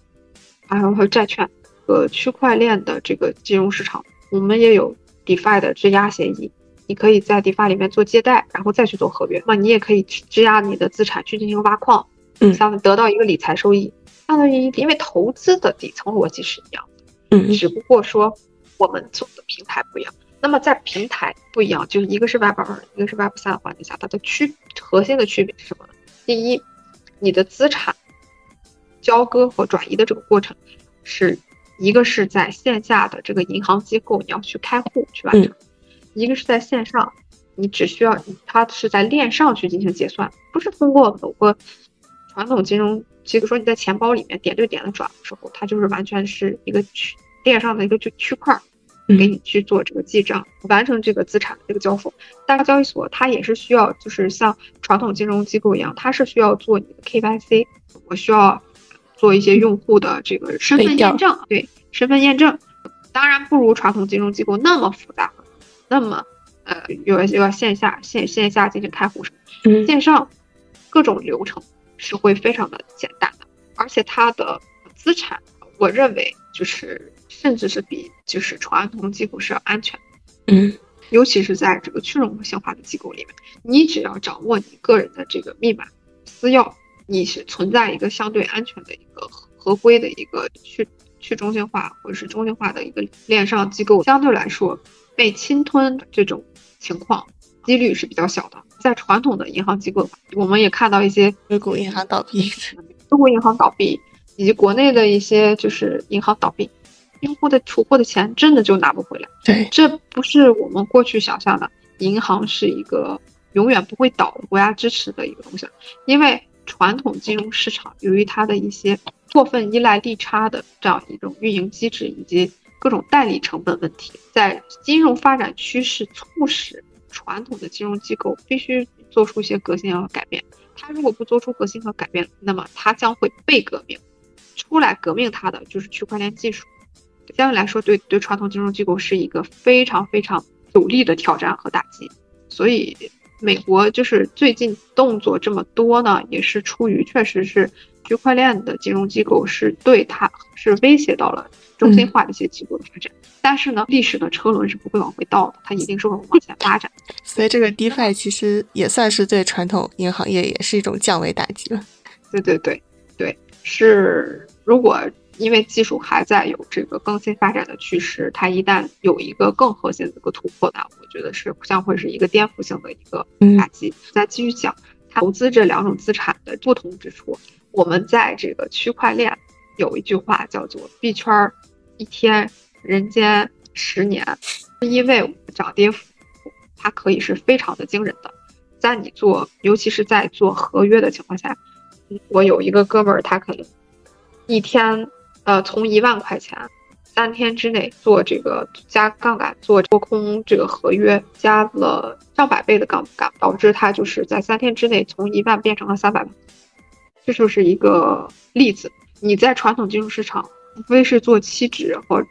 还有和债券和区块链的这个金融市场，我们也有 DeFi 的质押协议。你可以在 DeFi 里面做借贷，然后再去做合约。那你也可以去质押你的资产去进行挖矿，嗯，相得到一个理财收益。相当于因为投资的底层逻辑是一样的，嗯，只不过说我们走的平台不一样。那么在平台不一样，就是一个是 Web 二，一个是 Web 三的环境下，它的区核心的区别是什么呢？第一，你的资产交割和转移的这个过程，是一个是在线下的这个银行机构你要去开户去完成。一个是在线上，你只需要它是在链上去进行结算，不是通过某个传统金融，比如说你在钱包里面点对点的转的时候，它就是完全是一个区链上的一个区区块，给你去做这个记账，完成这个资产的这个交付。但是交易所它也是需要，就是像传统金融机构一样，它是需要做你的 KYC，我需要做一些用户的这个身份验证，对身份验证，当然不如传统金融机构那么复杂。那么，呃，又要又要线下线线下进行开户什么，线上各种流程是会非常的简单的，而且它的资产，我认为就是甚至是比就是传统机构是要安全的，嗯，尤其是在这个去中心化的机构里面，你只要掌握你个人的这个密码私钥，你是存在一个相对安全的一个合规的一个去去中心化或者是中心化的一个链上机构，相对来说。被侵吞的这种情况几率是比较小的。在传统的银行机构，我们也看到一些硅谷银行倒闭，硅谷银行倒闭，以及国内的一些就是银行倒闭，用户的储户的钱真的就拿不回来。对，这不是我们过去想象的，银行是一个永远不会倒的国家支持的一个东西。因为传统金融市场由于它的一些过分依赖利差的这样一种运营机制，以及各种代理成本问题，在金融发展趋势促使传统的金融机构必须做出一些革新和改变。它如果不做出革新和改变，那么它将会被革命。出来革命它的就是区块链技术。相对来说，对对传统金融机构是一个非常非常有力的挑战和打击。所以，美国就是最近动作这么多呢，也是出于确实是区块链的金融机构是对它是威胁到了。中心化的一些机构的发展，但是呢，历史的车轮是不会往回倒的，它一定是会往前发展。所以这个 DeFi 其实也算是对传统银行业也是一种降维打击了。对对对对，是如果因为技术还在有这个更新发展的趋势，它一旦有一个更核心的一个突破呢，我觉得是将会是一个颠覆性的一个打击。再继续讲投资这两种资产的不同之处，我们在这个区块链有一句话叫做币圈儿。一天，人间十年，因为涨跌幅，它可以是非常的惊人的。在你做，尤其是在做合约的情况下，我有一个哥们儿，他可能一天，呃，从一万块钱，三天之内做这个加杠杆做多空这个合约，加了上百倍的杠杆，导致他就是在三天之内从一万变成了三百万。这就是一个例子。你在传统金融市场。无非是做期指或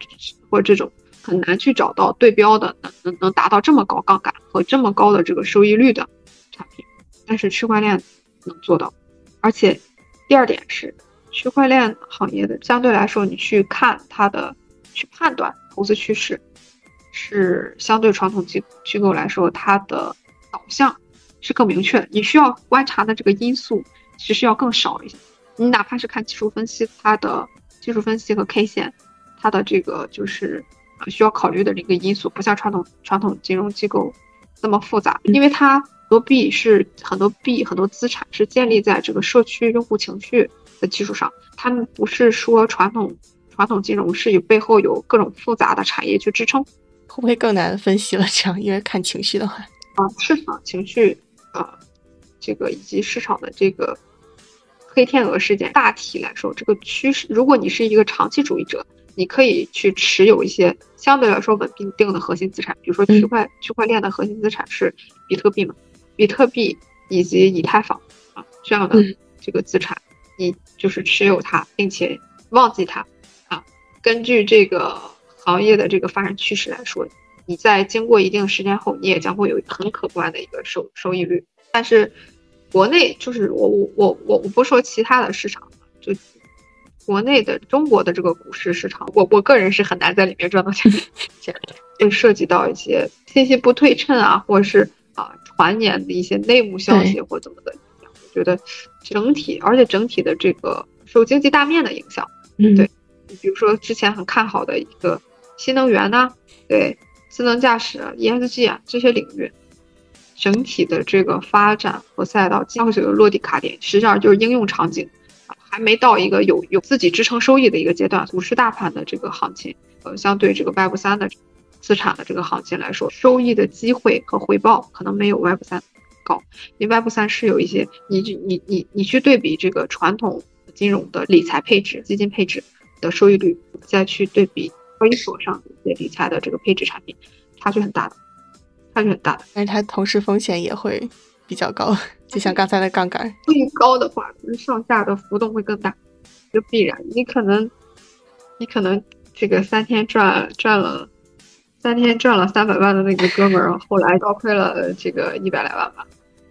或这种很难去找到对标的，能能能达到这么高杠杆和这么高的这个收益率的产品，但是区块链能做到。而且第二点是，区块链行业的相对来说，你去看它的去判断投资趋势，是相对传统机机构来说，它的导向是更明确的。你需要观察的这个因素其实要更少一些。你哪怕是看技术分析，它的。技术分析和 K 线，它的这个就是需要考虑的这个因素，不像传统传统金融机构那么复杂，因为它很多币是很多币很多资产是建立在这个社区用户情绪的基础上，他们不是说传统传统金融是有背后有各种复杂的产业去支撑，会不会更难分析了？这样，因为看情绪的话，啊，市场情绪啊，这个以及市场的这个。黑天鹅事件大体来说，这个趋势，如果你是一个长期主义者，你可以去持有一些相对来说稳定的核心资产，比如说区块区块链的核心资产是比特币嘛？比特币以及以太坊啊这样的这个资产，你就是持有它，并且忘记它啊。根据这个行业的这个发展趋势来说，你在经过一定时间后，你也将会有很可观的一个收收益率。但是国内就是我我我我我不说其他的市场，就国内的中国的这个股市市场，我我个人是很难在里面赚到 钱，就涉及到一些信息不对称啊，或者是啊传言的一些内幕消息或怎么的。我觉得整体，而且整体的这个受经济大面的影响，嗯，对，比如说之前很看好的一个新能源呐，对，智能驾驶、ESG 啊这些领域。整体的这个发展和赛道将会有落地卡点，实际上就是应用场景，还没到一个有有自己支撑收益的一个阶段。股市大盘的这个行情，呃，相对这个 Web 三的资产的这个行情来说，收益的机会和回报可能没有 Web 三高。因为 Web 三是有一些，你你你你去对比这个传统金融的理财配置、基金配置的收益率，再去对比交易所上一些理财的这个配置产品，差距很大的。差距很大的，但是它同时风险也会比较高，就像刚才的杠杆，收益高的话，上下的浮动会更大，就必然。你可能，你可能这个三天赚赚了，三天赚了三百万的那个哥们儿，后来倒亏了这个一百来万吧。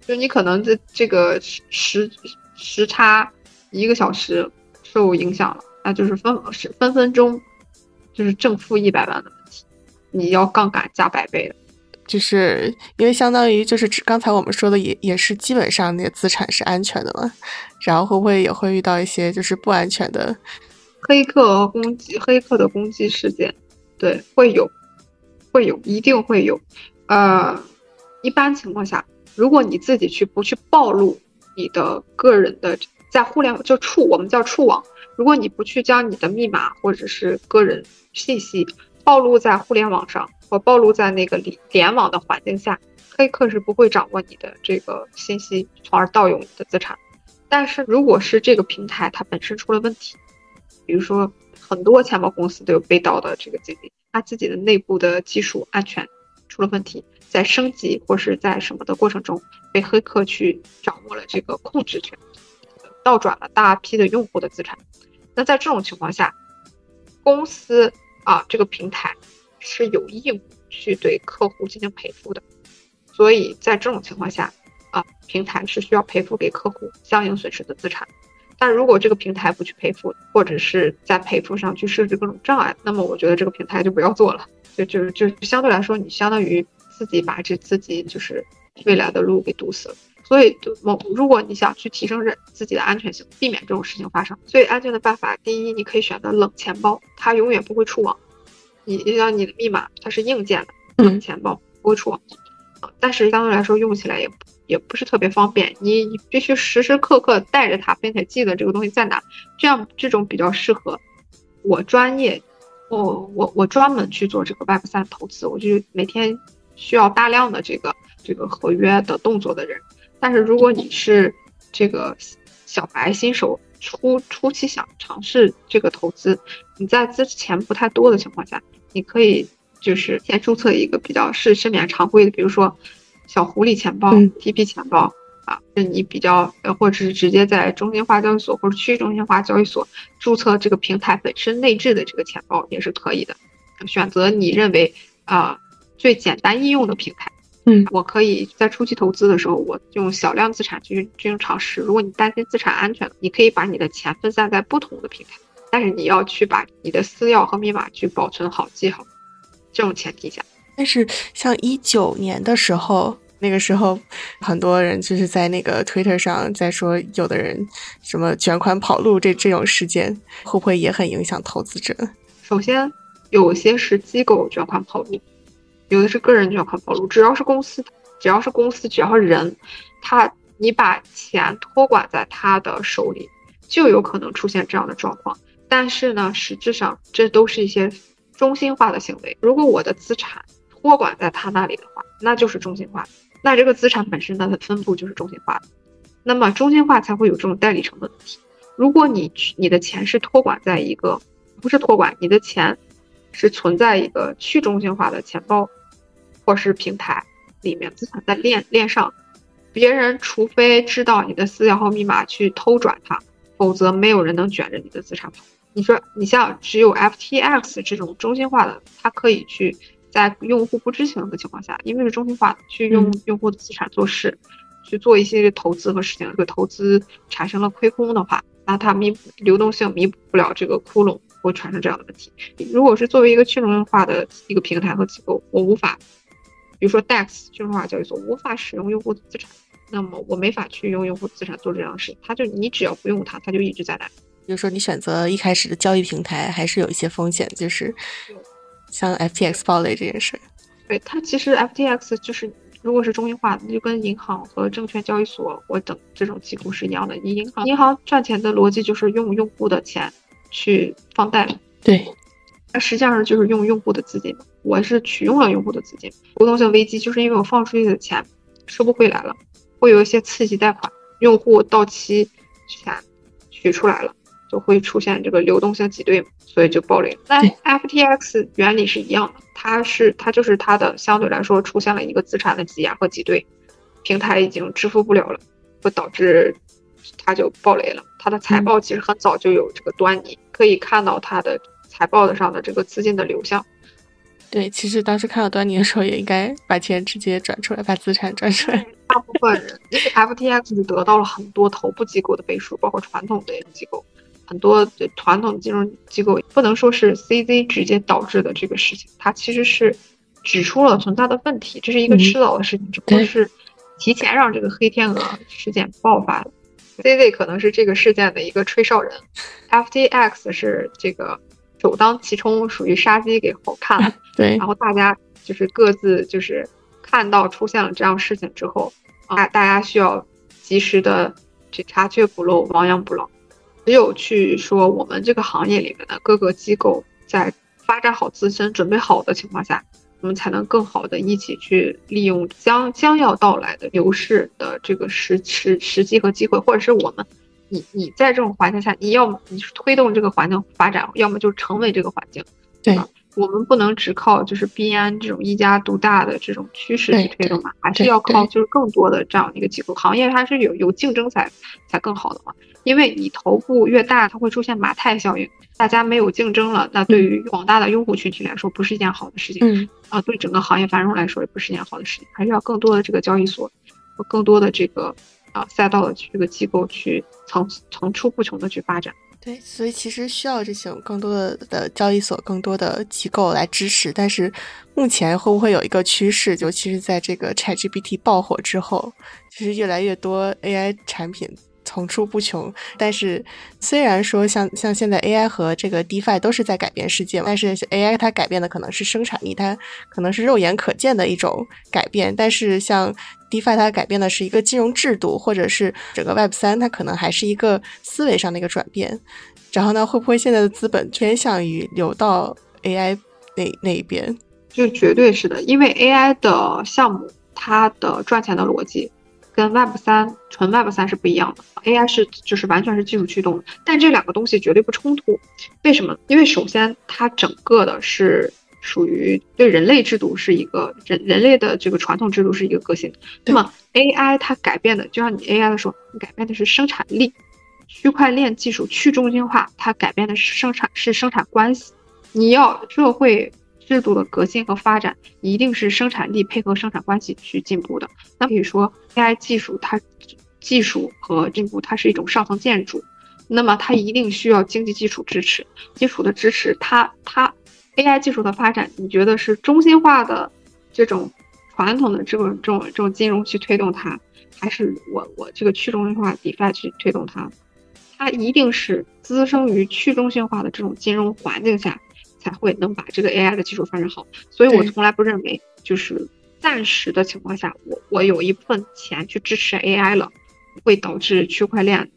就你可能这这个时时差一个小时受影响了，那就是分是分分钟就是正负一百万的问题，你要杠杆加百倍的。就是因为相当于就是刚才我们说的也也是基本上那个资产是安全的嘛，然后会不会也会遇到一些就是不安全的黑客攻击、黑客的攻击事件？对，会有，会有，一定会有。呃，一般情况下，如果你自己去不去暴露你的个人的在互联网就触我们叫触网，如果你不去将你的密码或者是个人信息暴露在互联网上。或暴露在那个联联网的环境下，黑客是不会掌握你的这个信息，从而盗用你的资产。但是如果是这个平台它本身出了问题，比如说很多钱包公司都有被盗的这个经历，它自己的内部的技术安全出了问题，在升级或是在什么的过程中被黑客去掌握了这个控制权，倒转了大批的用户的资产。那在这种情况下，公司啊这个平台。是有义务去对客户进行赔付的，所以在这种情况下，啊，平台是需要赔付给客户相应损失的资产。但如果这个平台不去赔付，或者是在赔付上去设置各种障碍，那么我觉得这个平台就不要做了。就就就相对来说，你相当于自己把这自己就是未来的路给堵死了。所以，某如果你想去提升人自己的安全性，避免这种事情发生，最安全的办法，第一，你可以选择冷钱包，它永远不会触网。你就像你的密码，它是硬件的冷，钱包不会触网，但是相对来说用起来也也不是特别方便。你必须时时刻刻带着它，并且记得这个东西在哪。这样这种比较适合我专业，我我我专门去做这个 Web 三投资，我就每天需要大量的这个这个合约的动作的人。但是如果你是这个小白新手，初初期想尝试这个投资，你在资钱不太多的情况下。你可以就是先注册一个比较是市面常规的，比如说小狐狸钱包、TP 钱包啊，是你比较呃，或者是直接在中心化交易所或者去中心化交易所注册这个平台本身内置的这个钱包也是可以的。选择你认为啊最简单易用的平台。嗯，我可以在初期投资的时候，我用小量资产去进行尝试。如果你担心资产安全，你可以把你的钱分散在不同的平台。但是你要去把你的私钥和密码去保存好、记好，这种前提下。但是像一九年的时候，那个时候很多人就是在那个 Twitter 上在说，有的人什么卷款跑路这这种事件，会不会也很影响投资者？首先，有些是机构卷款跑路，有的是个人卷款跑路。只要是公司，只要是公司，只要是人，他你把钱托管在他的手里，就有可能出现这样的状况。但是呢，实质上这都是一些中心化的行为。如果我的资产托管在他那里的话，那就是中心化。那这个资产本身它的分布就是中心化的，那么中心化才会有这种代理成本问题。如果你你的钱是托管在一个不是托管，你的钱是存在一个去中心化的钱包或是平台里面，资产在链链上。别人除非知道你的私钥和密码去偷转它，否则没有人能卷着你的资产跑。你说你像只有 FTX 这种中心化的，它可以去在用户不知情的情况下，因为是中心化的，去用用户的资产做事，去做一些投资和事情。这个投资产生了亏空的话，那它弥补流动性弥补不了这个窟窿，会产生这样的问题。如果是作为一个去中心化的一个平台和机构，我无法，比如说 DEX 去中心化交易所无法使用用户的资产，那么我没法去用用户资产做这样的事。它就你只要不用它，它就一直在那。就是说，你选择一开始的交易平台还是有一些风险，就是像 FTX 暴雷这件事。对它，其实 FTX 就是如果是中心化的，就跟银行和证券交易所或等这种机构是一样的。你银行银行赚钱的逻辑就是用用户的钱去放贷，对，那实际上就是用用户的资金。我是取用了用户的资金，流动性危机就是因为我放出去的钱收不回来了，会有一些刺激贷款，用户到期钱取出来了。就会出现这个流动性挤兑，所以就爆雷。那 FTX 原理是一样的，它是它就是它的相对来说出现了一个资产的挤压和挤兑，平台已经支付不了了，会导致它就爆雷了。它的财报其实很早就有这个端倪，可以看到它的财报的上的这个资金的流向。对，其实当时看到端倪的时候，也应该把钱直接转出来，把资产转出来。大部分人因为 FTX 就得到了很多头部机构的背书，包括传统的机构。很多传统金融机构不能说是 CZ 直接导致的这个事情，它其实是指出了存在的问题，这是一个迟早的事情，只不过是提前让这个黑天鹅事件爆发了。CZ 可能是这个事件的一个吹哨人，FTX 是这个首当其冲，属于杀鸡给猴看。对，然后大家就是各自就是看到出现了这样事情之后，啊，大家需要及时的去查缺补漏，亡羊补牢。只有去说我们这个行业里面的各个机构在发展好自身、准备好的情况下，我们才能更好的一起去利用将将要到来的牛市的这个时时时机和机会，或者是我们，你你在这种环境下，你要么你是推动这个环境发展，要么就成为这个环境，对吧？我们不能只靠就是币安这种一家独大的这种趋势去推动嘛，还是要靠就是更多的这样一个机构，行业它是有有竞争才才更好的嘛。因为你头部越大，它会出现马太效应，大家没有竞争了，那对于广大的用户群体来说不是一件好的事情，嗯啊，对整个行业繁荣来说也不是一件好的事情，还是要更多的这个交易所和更多的这个啊赛道的这个机构去层层出不穷的去发展。对，所以其实需要这种更多的的交易所、更多的机构来支持。但是目前会不会有一个趋势，尤其是在这个 ChatGPT 爆火之后，其实越来越多 AI 产品。层出不穷，但是虽然说像像现在 AI 和这个 DeFi 都是在改变世界，但是 AI 它改变的可能是生产力，它可能是肉眼可见的一种改变，但是像 DeFi 它改变的是一个金融制度，或者是整个 Web 三，它可能还是一个思维上的一个转变。然后呢，会不会现在的资本偏向于流到 AI 那那一边？就绝对是的，因为 AI 的项目它的赚钱的逻辑。跟 Web 三纯 Web 三是不一样的，AI 是就是完全是技术驱动的，但这两个东西绝对不冲突。为什么？因为首先它整个的是属于对人类制度是一个人人类的这个传统制度是一个革新。那么 AI 它改变的，就像你 AI 的时候，你改变的是生产力，区块链技术去中心化，它改变的是生产是生产关系。你要社会。制度的革新和发展一定是生产力配合生产关系去进步的。那可以说，AI 技术它技术和进步它是一种上层建筑，那么它一定需要经济基础支持。基础的支持，它它 AI 技术的发展，你觉得是中心化的这种传统的这种这种这种金融去推动它，还是我我这个去中心化 DeFi 去推动它？它一定是滋生于去中心化的这种金融环境下。才会能把这个 AI 的技术发展好，所以我从来不认为就是暂时的情况下，我我有一部分钱去支持 AI 了，会导致区块链、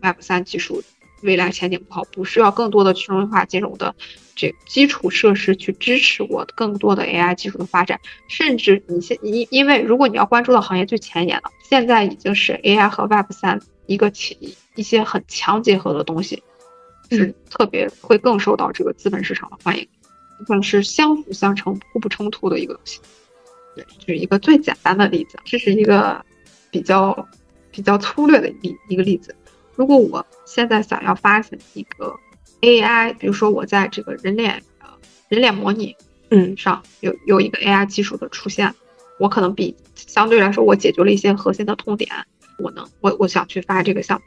Web 三技术未来前景不好，不需要更多的去中心化金融的这基础设施去支持我更多的 AI 技术的发展，甚至你现因因为如果你要关注到行业最前沿的，现在已经是 AI 和 Web 三一个一一些很强结合的东西。是特别会更受到这个资本市场的欢迎，算是相辅相成、互不冲突的一个东西。对，就是一个最简单的例子。这是一个比较比较粗略的一一个例子。如果我现在想要发行一个 AI，比如说我在这个人脸呃人脸模拟嗯上有有一个 AI 技术的出现，我可能比相对来说我解决了一些核心的痛点，我能我我想去发这个项目，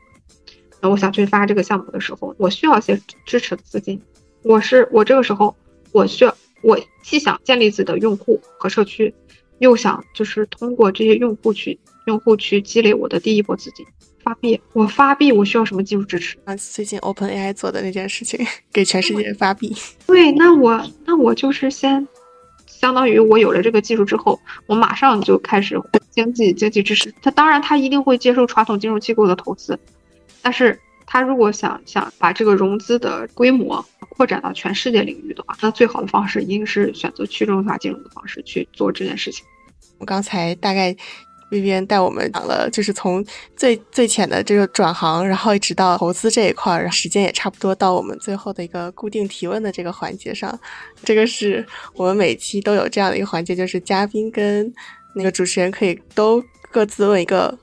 那我想去发这个项目的时候，我需要一些支持的资金，我是我这个时候我需要我既想建立自己的用户和社区，又想就是通过这些用户去用户去积累我的第一波资金。发币，我发币，我需要什么技术支持？啊，最近 Open AI 做的那件事情，给全世界发币。对，那我那我就是先，相当于我有了这个技术之后，我马上就开始经济经济支持。他当然他一定会接受传统金融机构的投资，但是他如果想想把这个融资的规模扩展到全世界领域的话，那最好的方式一定是选择去中心化金融的方式去做这件事情。我刚才大概。那边带我们讲了，就是从最最浅的这个转行，然后一直到投资这一块儿，然后时间也差不多到我们最后的一个固定提问的这个环节上。这个是我们每期都有这样的一个环节，就是嘉宾跟那个主持人可以都各自问一个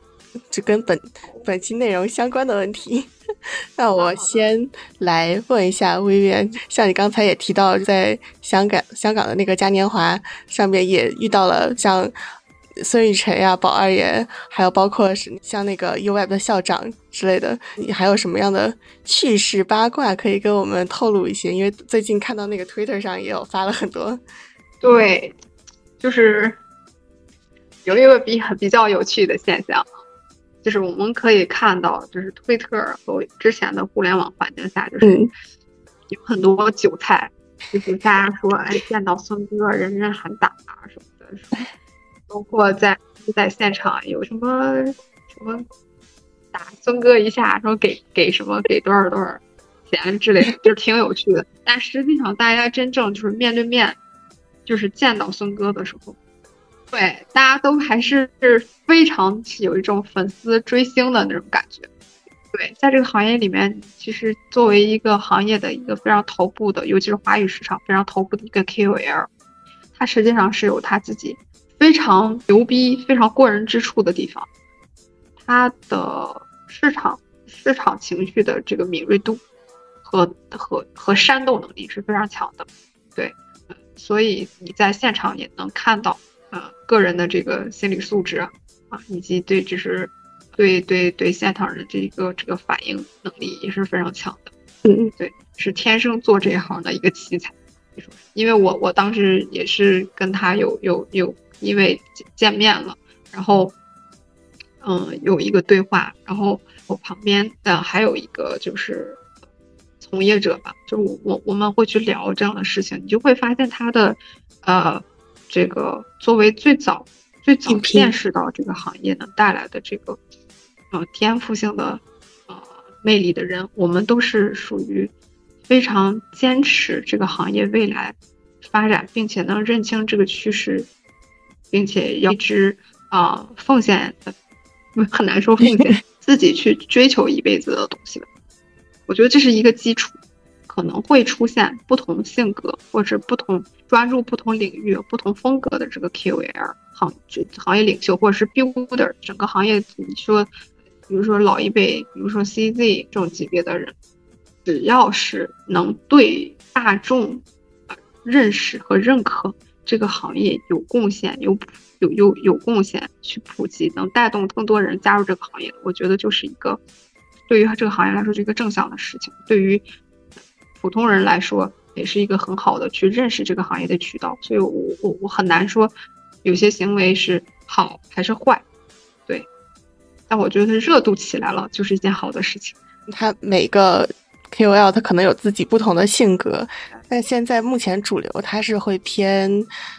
就跟本本期内容相关的问题。那我先来问一下薇薇，像你刚才也提到，在香港香港的那个嘉年华上面也遇到了像。孙雨辰呀，宝二爷，还有包括是像那个 UWeb 的校长之类的，你还有什么样的趣事八卦可以跟我们透露一些？因为最近看到那个 Twitter 上也有发了很多。对，就是有一个比比较有趣的现象，就是我们可以看到，就是 Twitter 和之前的互联网环境下，就是有很多韭菜，就是大家说，哎，见到孙哥人人喊打啊什么的。包括在在现场有什么什么打孙哥一下，说给给什么给多少多少钱之类的，就是挺有趣的。但实际上，大家真正就是面对面，就是见到孙哥的时候，对大家都还是非常有一种粉丝追星的那种感觉。对，在这个行业里面，其实作为一个行业的一个非常头部的，尤其是华语市场非常头部的一个 KOL，他实际上是有他自己。非常牛逼、非常过人之处的地方，它的市场市场情绪的这个敏锐度和和和煽动能力是非常强的，对，所以你在现场也能看到，个人的这个心理素质啊，啊，以及对就是对对对现场人这个这个反应能力也是非常强的，嗯，对，是天生做这一行的一个奇才，因为我我当时也是跟他有有有。因为见面了，然后，嗯，有一个对话，然后我旁边的还有一个就是从业者吧，就我我我们会去聊这样的事情，你就会发现他的，呃，这个作为最早最早见识到这个行业能带来的这个，呃，天赋性的呃魅力的人，我们都是属于非常坚持这个行业未来发展，并且能认清这个趋势。并且要一直啊奉献，很难说奉献 自己去追求一辈子的东西吧。我觉得这是一个基础，可能会出现不同性格或者不同专注不同领域、不同风格的这个 KOL 行就行业领袖，或者是 builder 整个行业。你说，比如说老一辈，比如说 CZ 这种级别的人，只要是能对大众认识和认可。这个行业有贡献，有有有有贡献去普及，能带动更多人加入这个行业，我觉得就是一个对于这个行业来说是一个正向的事情，对于普通人来说也是一个很好的去认识这个行业的渠道。所以，我我我很难说有些行为是好还是坏，对。但我觉得热度起来了就是一件好的事情。它每个。KOL 他可能有自己不同的性格，但现在目前主流他是会偏，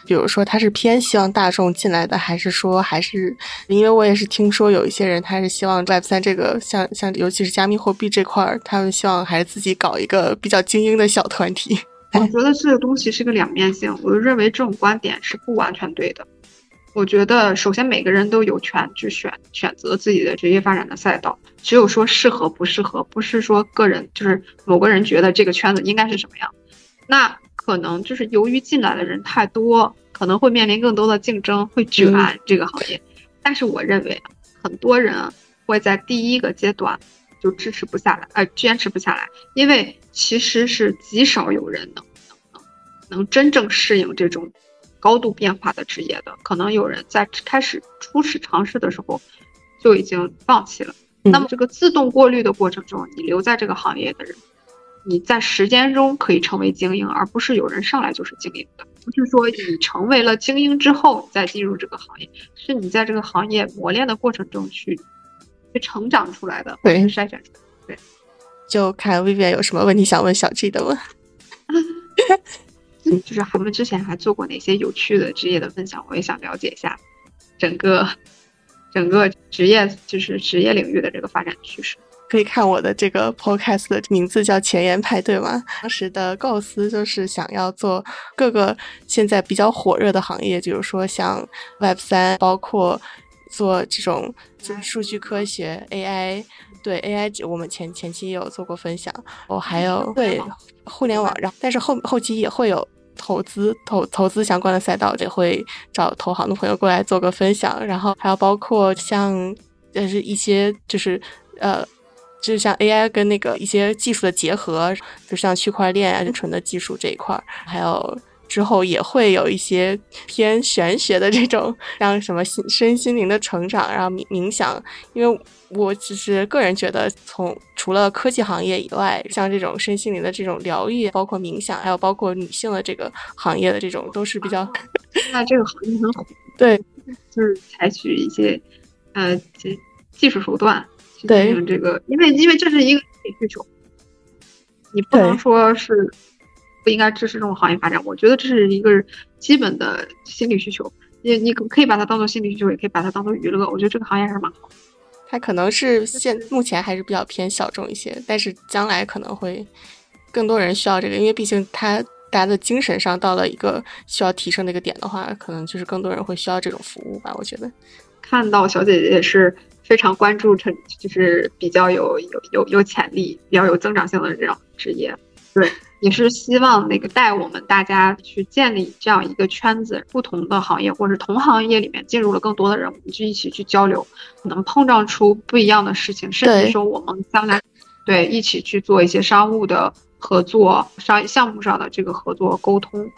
比如说他是偏希望大众进来的，还是说还是因为我也是听说有一些人他是希望 Web 三这个像像尤其是加密货币这块儿，他们希望还是自己搞一个比较精英的小团体。我觉得这个东西是个两面性，我就认为这种观点是不完全对的。我觉得，首先每个人都有权去选选择自己的职业发展的赛道。只有说适合不适合，不是说个人就是某个人觉得这个圈子应该是什么样，那可能就是由于进来的人太多，可能会面临更多的竞争，会卷这个行业。但是我认为，很多人会在第一个阶段就支持不下来，呃，坚持不下来，因为其实是极少有人能能能能真正适应这种高度变化的职业的。可能有人在开始初始尝试的时候就已经放弃了。那么这个自动过滤的过程中，你留在这个行业的人。你在时间中可以成为精英，而不是有人上来就是精英的。不是说你成为了精英之后再进入这个行业，是你在这个行业磨练的过程中去去成长出来的，对，筛选出来。对，就看 Vivian 有什么问题想问小 G 的 问。就是我们之前还做过哪些有趣的职业的分享，我也想了解一下整个整个职业就是职业领域的这个发展趋势。可以看我的这个 podcast 的名字叫前沿派对嘛。当时的构思就是想要做各个现在比较火热的行业，比如说像 Web 三，包括做这种就是数据科学 AI。对 AI，我们前前期也有做过分享。哦，还有对互联网，然后但是后后期也会有投资投投资相关的赛道，也会找投行的朋友过来做个分享。然后还有包括像呃是一些就是呃。就是像 AI 跟那个一些技术的结合，就像区块链啊、纯的技术这一块，还有之后也会有一些偏玄学的这种，像什么心身心灵的成长，然后冥冥想。因为我只是个人觉得，从除了科技行业以外，像这种身心灵的这种疗愈，包括冥想，还有包括女性的这个行业的这种，都是比较。那这个行业很火，对，就是采取一些呃技技术手段。对这个，因为因为这是一个需求，你不能说是不应该支持这种行业发展。我觉得这是一个基本的心理需求，你你可以把它当做心理需求，也可以把它当做娱乐。我觉得这个行业还是蛮好。它可能是现目前还是比较偏小众一些，但是将来可能会更多人需要这个，因为毕竟它大家的精神上到了一个需要提升的一个点的话，可能就是更多人会需要这种服务吧。我觉得看到小姐姐也是。非常关注成就是比较有有有有潜力、比较有增长性的这种职业，对，也是希望那个带我们大家去建立这样一个圈子，不同的行业或者同行业里面进入了更多的人，我们就一起去交流，能碰撞出不一样的事情，甚至说我们将来对一起去做一些商务的合作、商业项目上的这个合作沟通，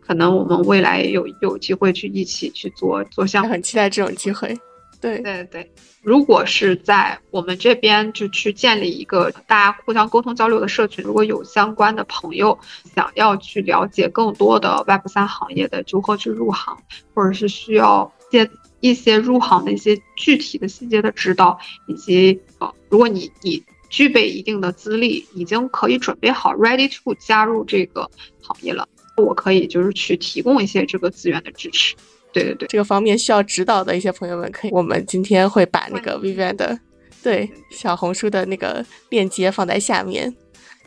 可能我们未来有有机会去一起去做做项目，很期待这种机会。对。对对，如果是在我们这边就去建立一个大家互相沟通交流的社群，如果有相关的朋友想要去了解更多的 Web 三行业的如何去入行，或者是需要些一些入行的一些具体的细节的指导，以及呃，如果你你具备一定的资历，已经可以准备好 ready to 加入这个行业了，我可以就是去提供一些这个资源的支持。对对对，这个方面需要指导的一些朋友们，可以，我们今天会把那个 Vivian 的对小红书的那个链接放在下面，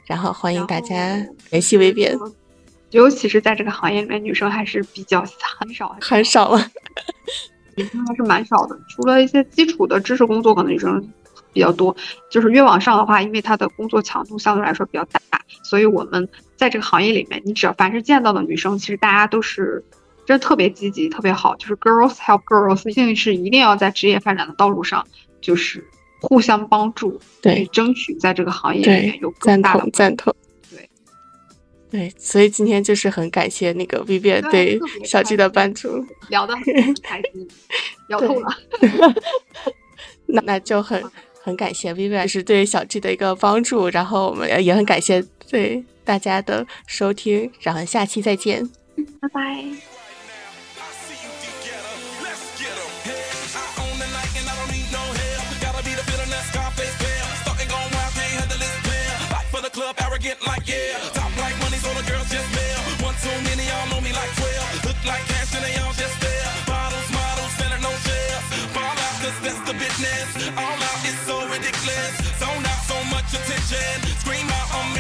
然后欢迎大家联系 Vivian。尤其是在这个行业里面，女生还是比较很少很少了，女生还是蛮少的。除了一些基础的知识工作，可能女生比较多。就是越往上的话，因为她的工作强度相对来说比较大，所以我们在这个行业里面，你只要凡是见到的女生，其实大家都是。真特别积极，特别好，就是 girls help girls，一定是一定要在职业发展的道路上，就是互相帮助，对，争取在这个行业里面有更大的赞同，对，对，所以今天就是很感谢那个 Vivian 对小 G 的帮助，聊的很 开心，聊透了，那那就很很感谢 Vivian 是对小 G 的一个帮助，然后我们也很感谢对大家的收听，然后下期再见，拜拜。Arrogant like yeah. Top like money, so the girls just mail. One too many, y'all know me like 12. Look like cash and they all just there. Bottles, models, selling no shares. Fall out, cause that's the business. All out is so ridiculous. Zone out so much attention. Scream out, I'm in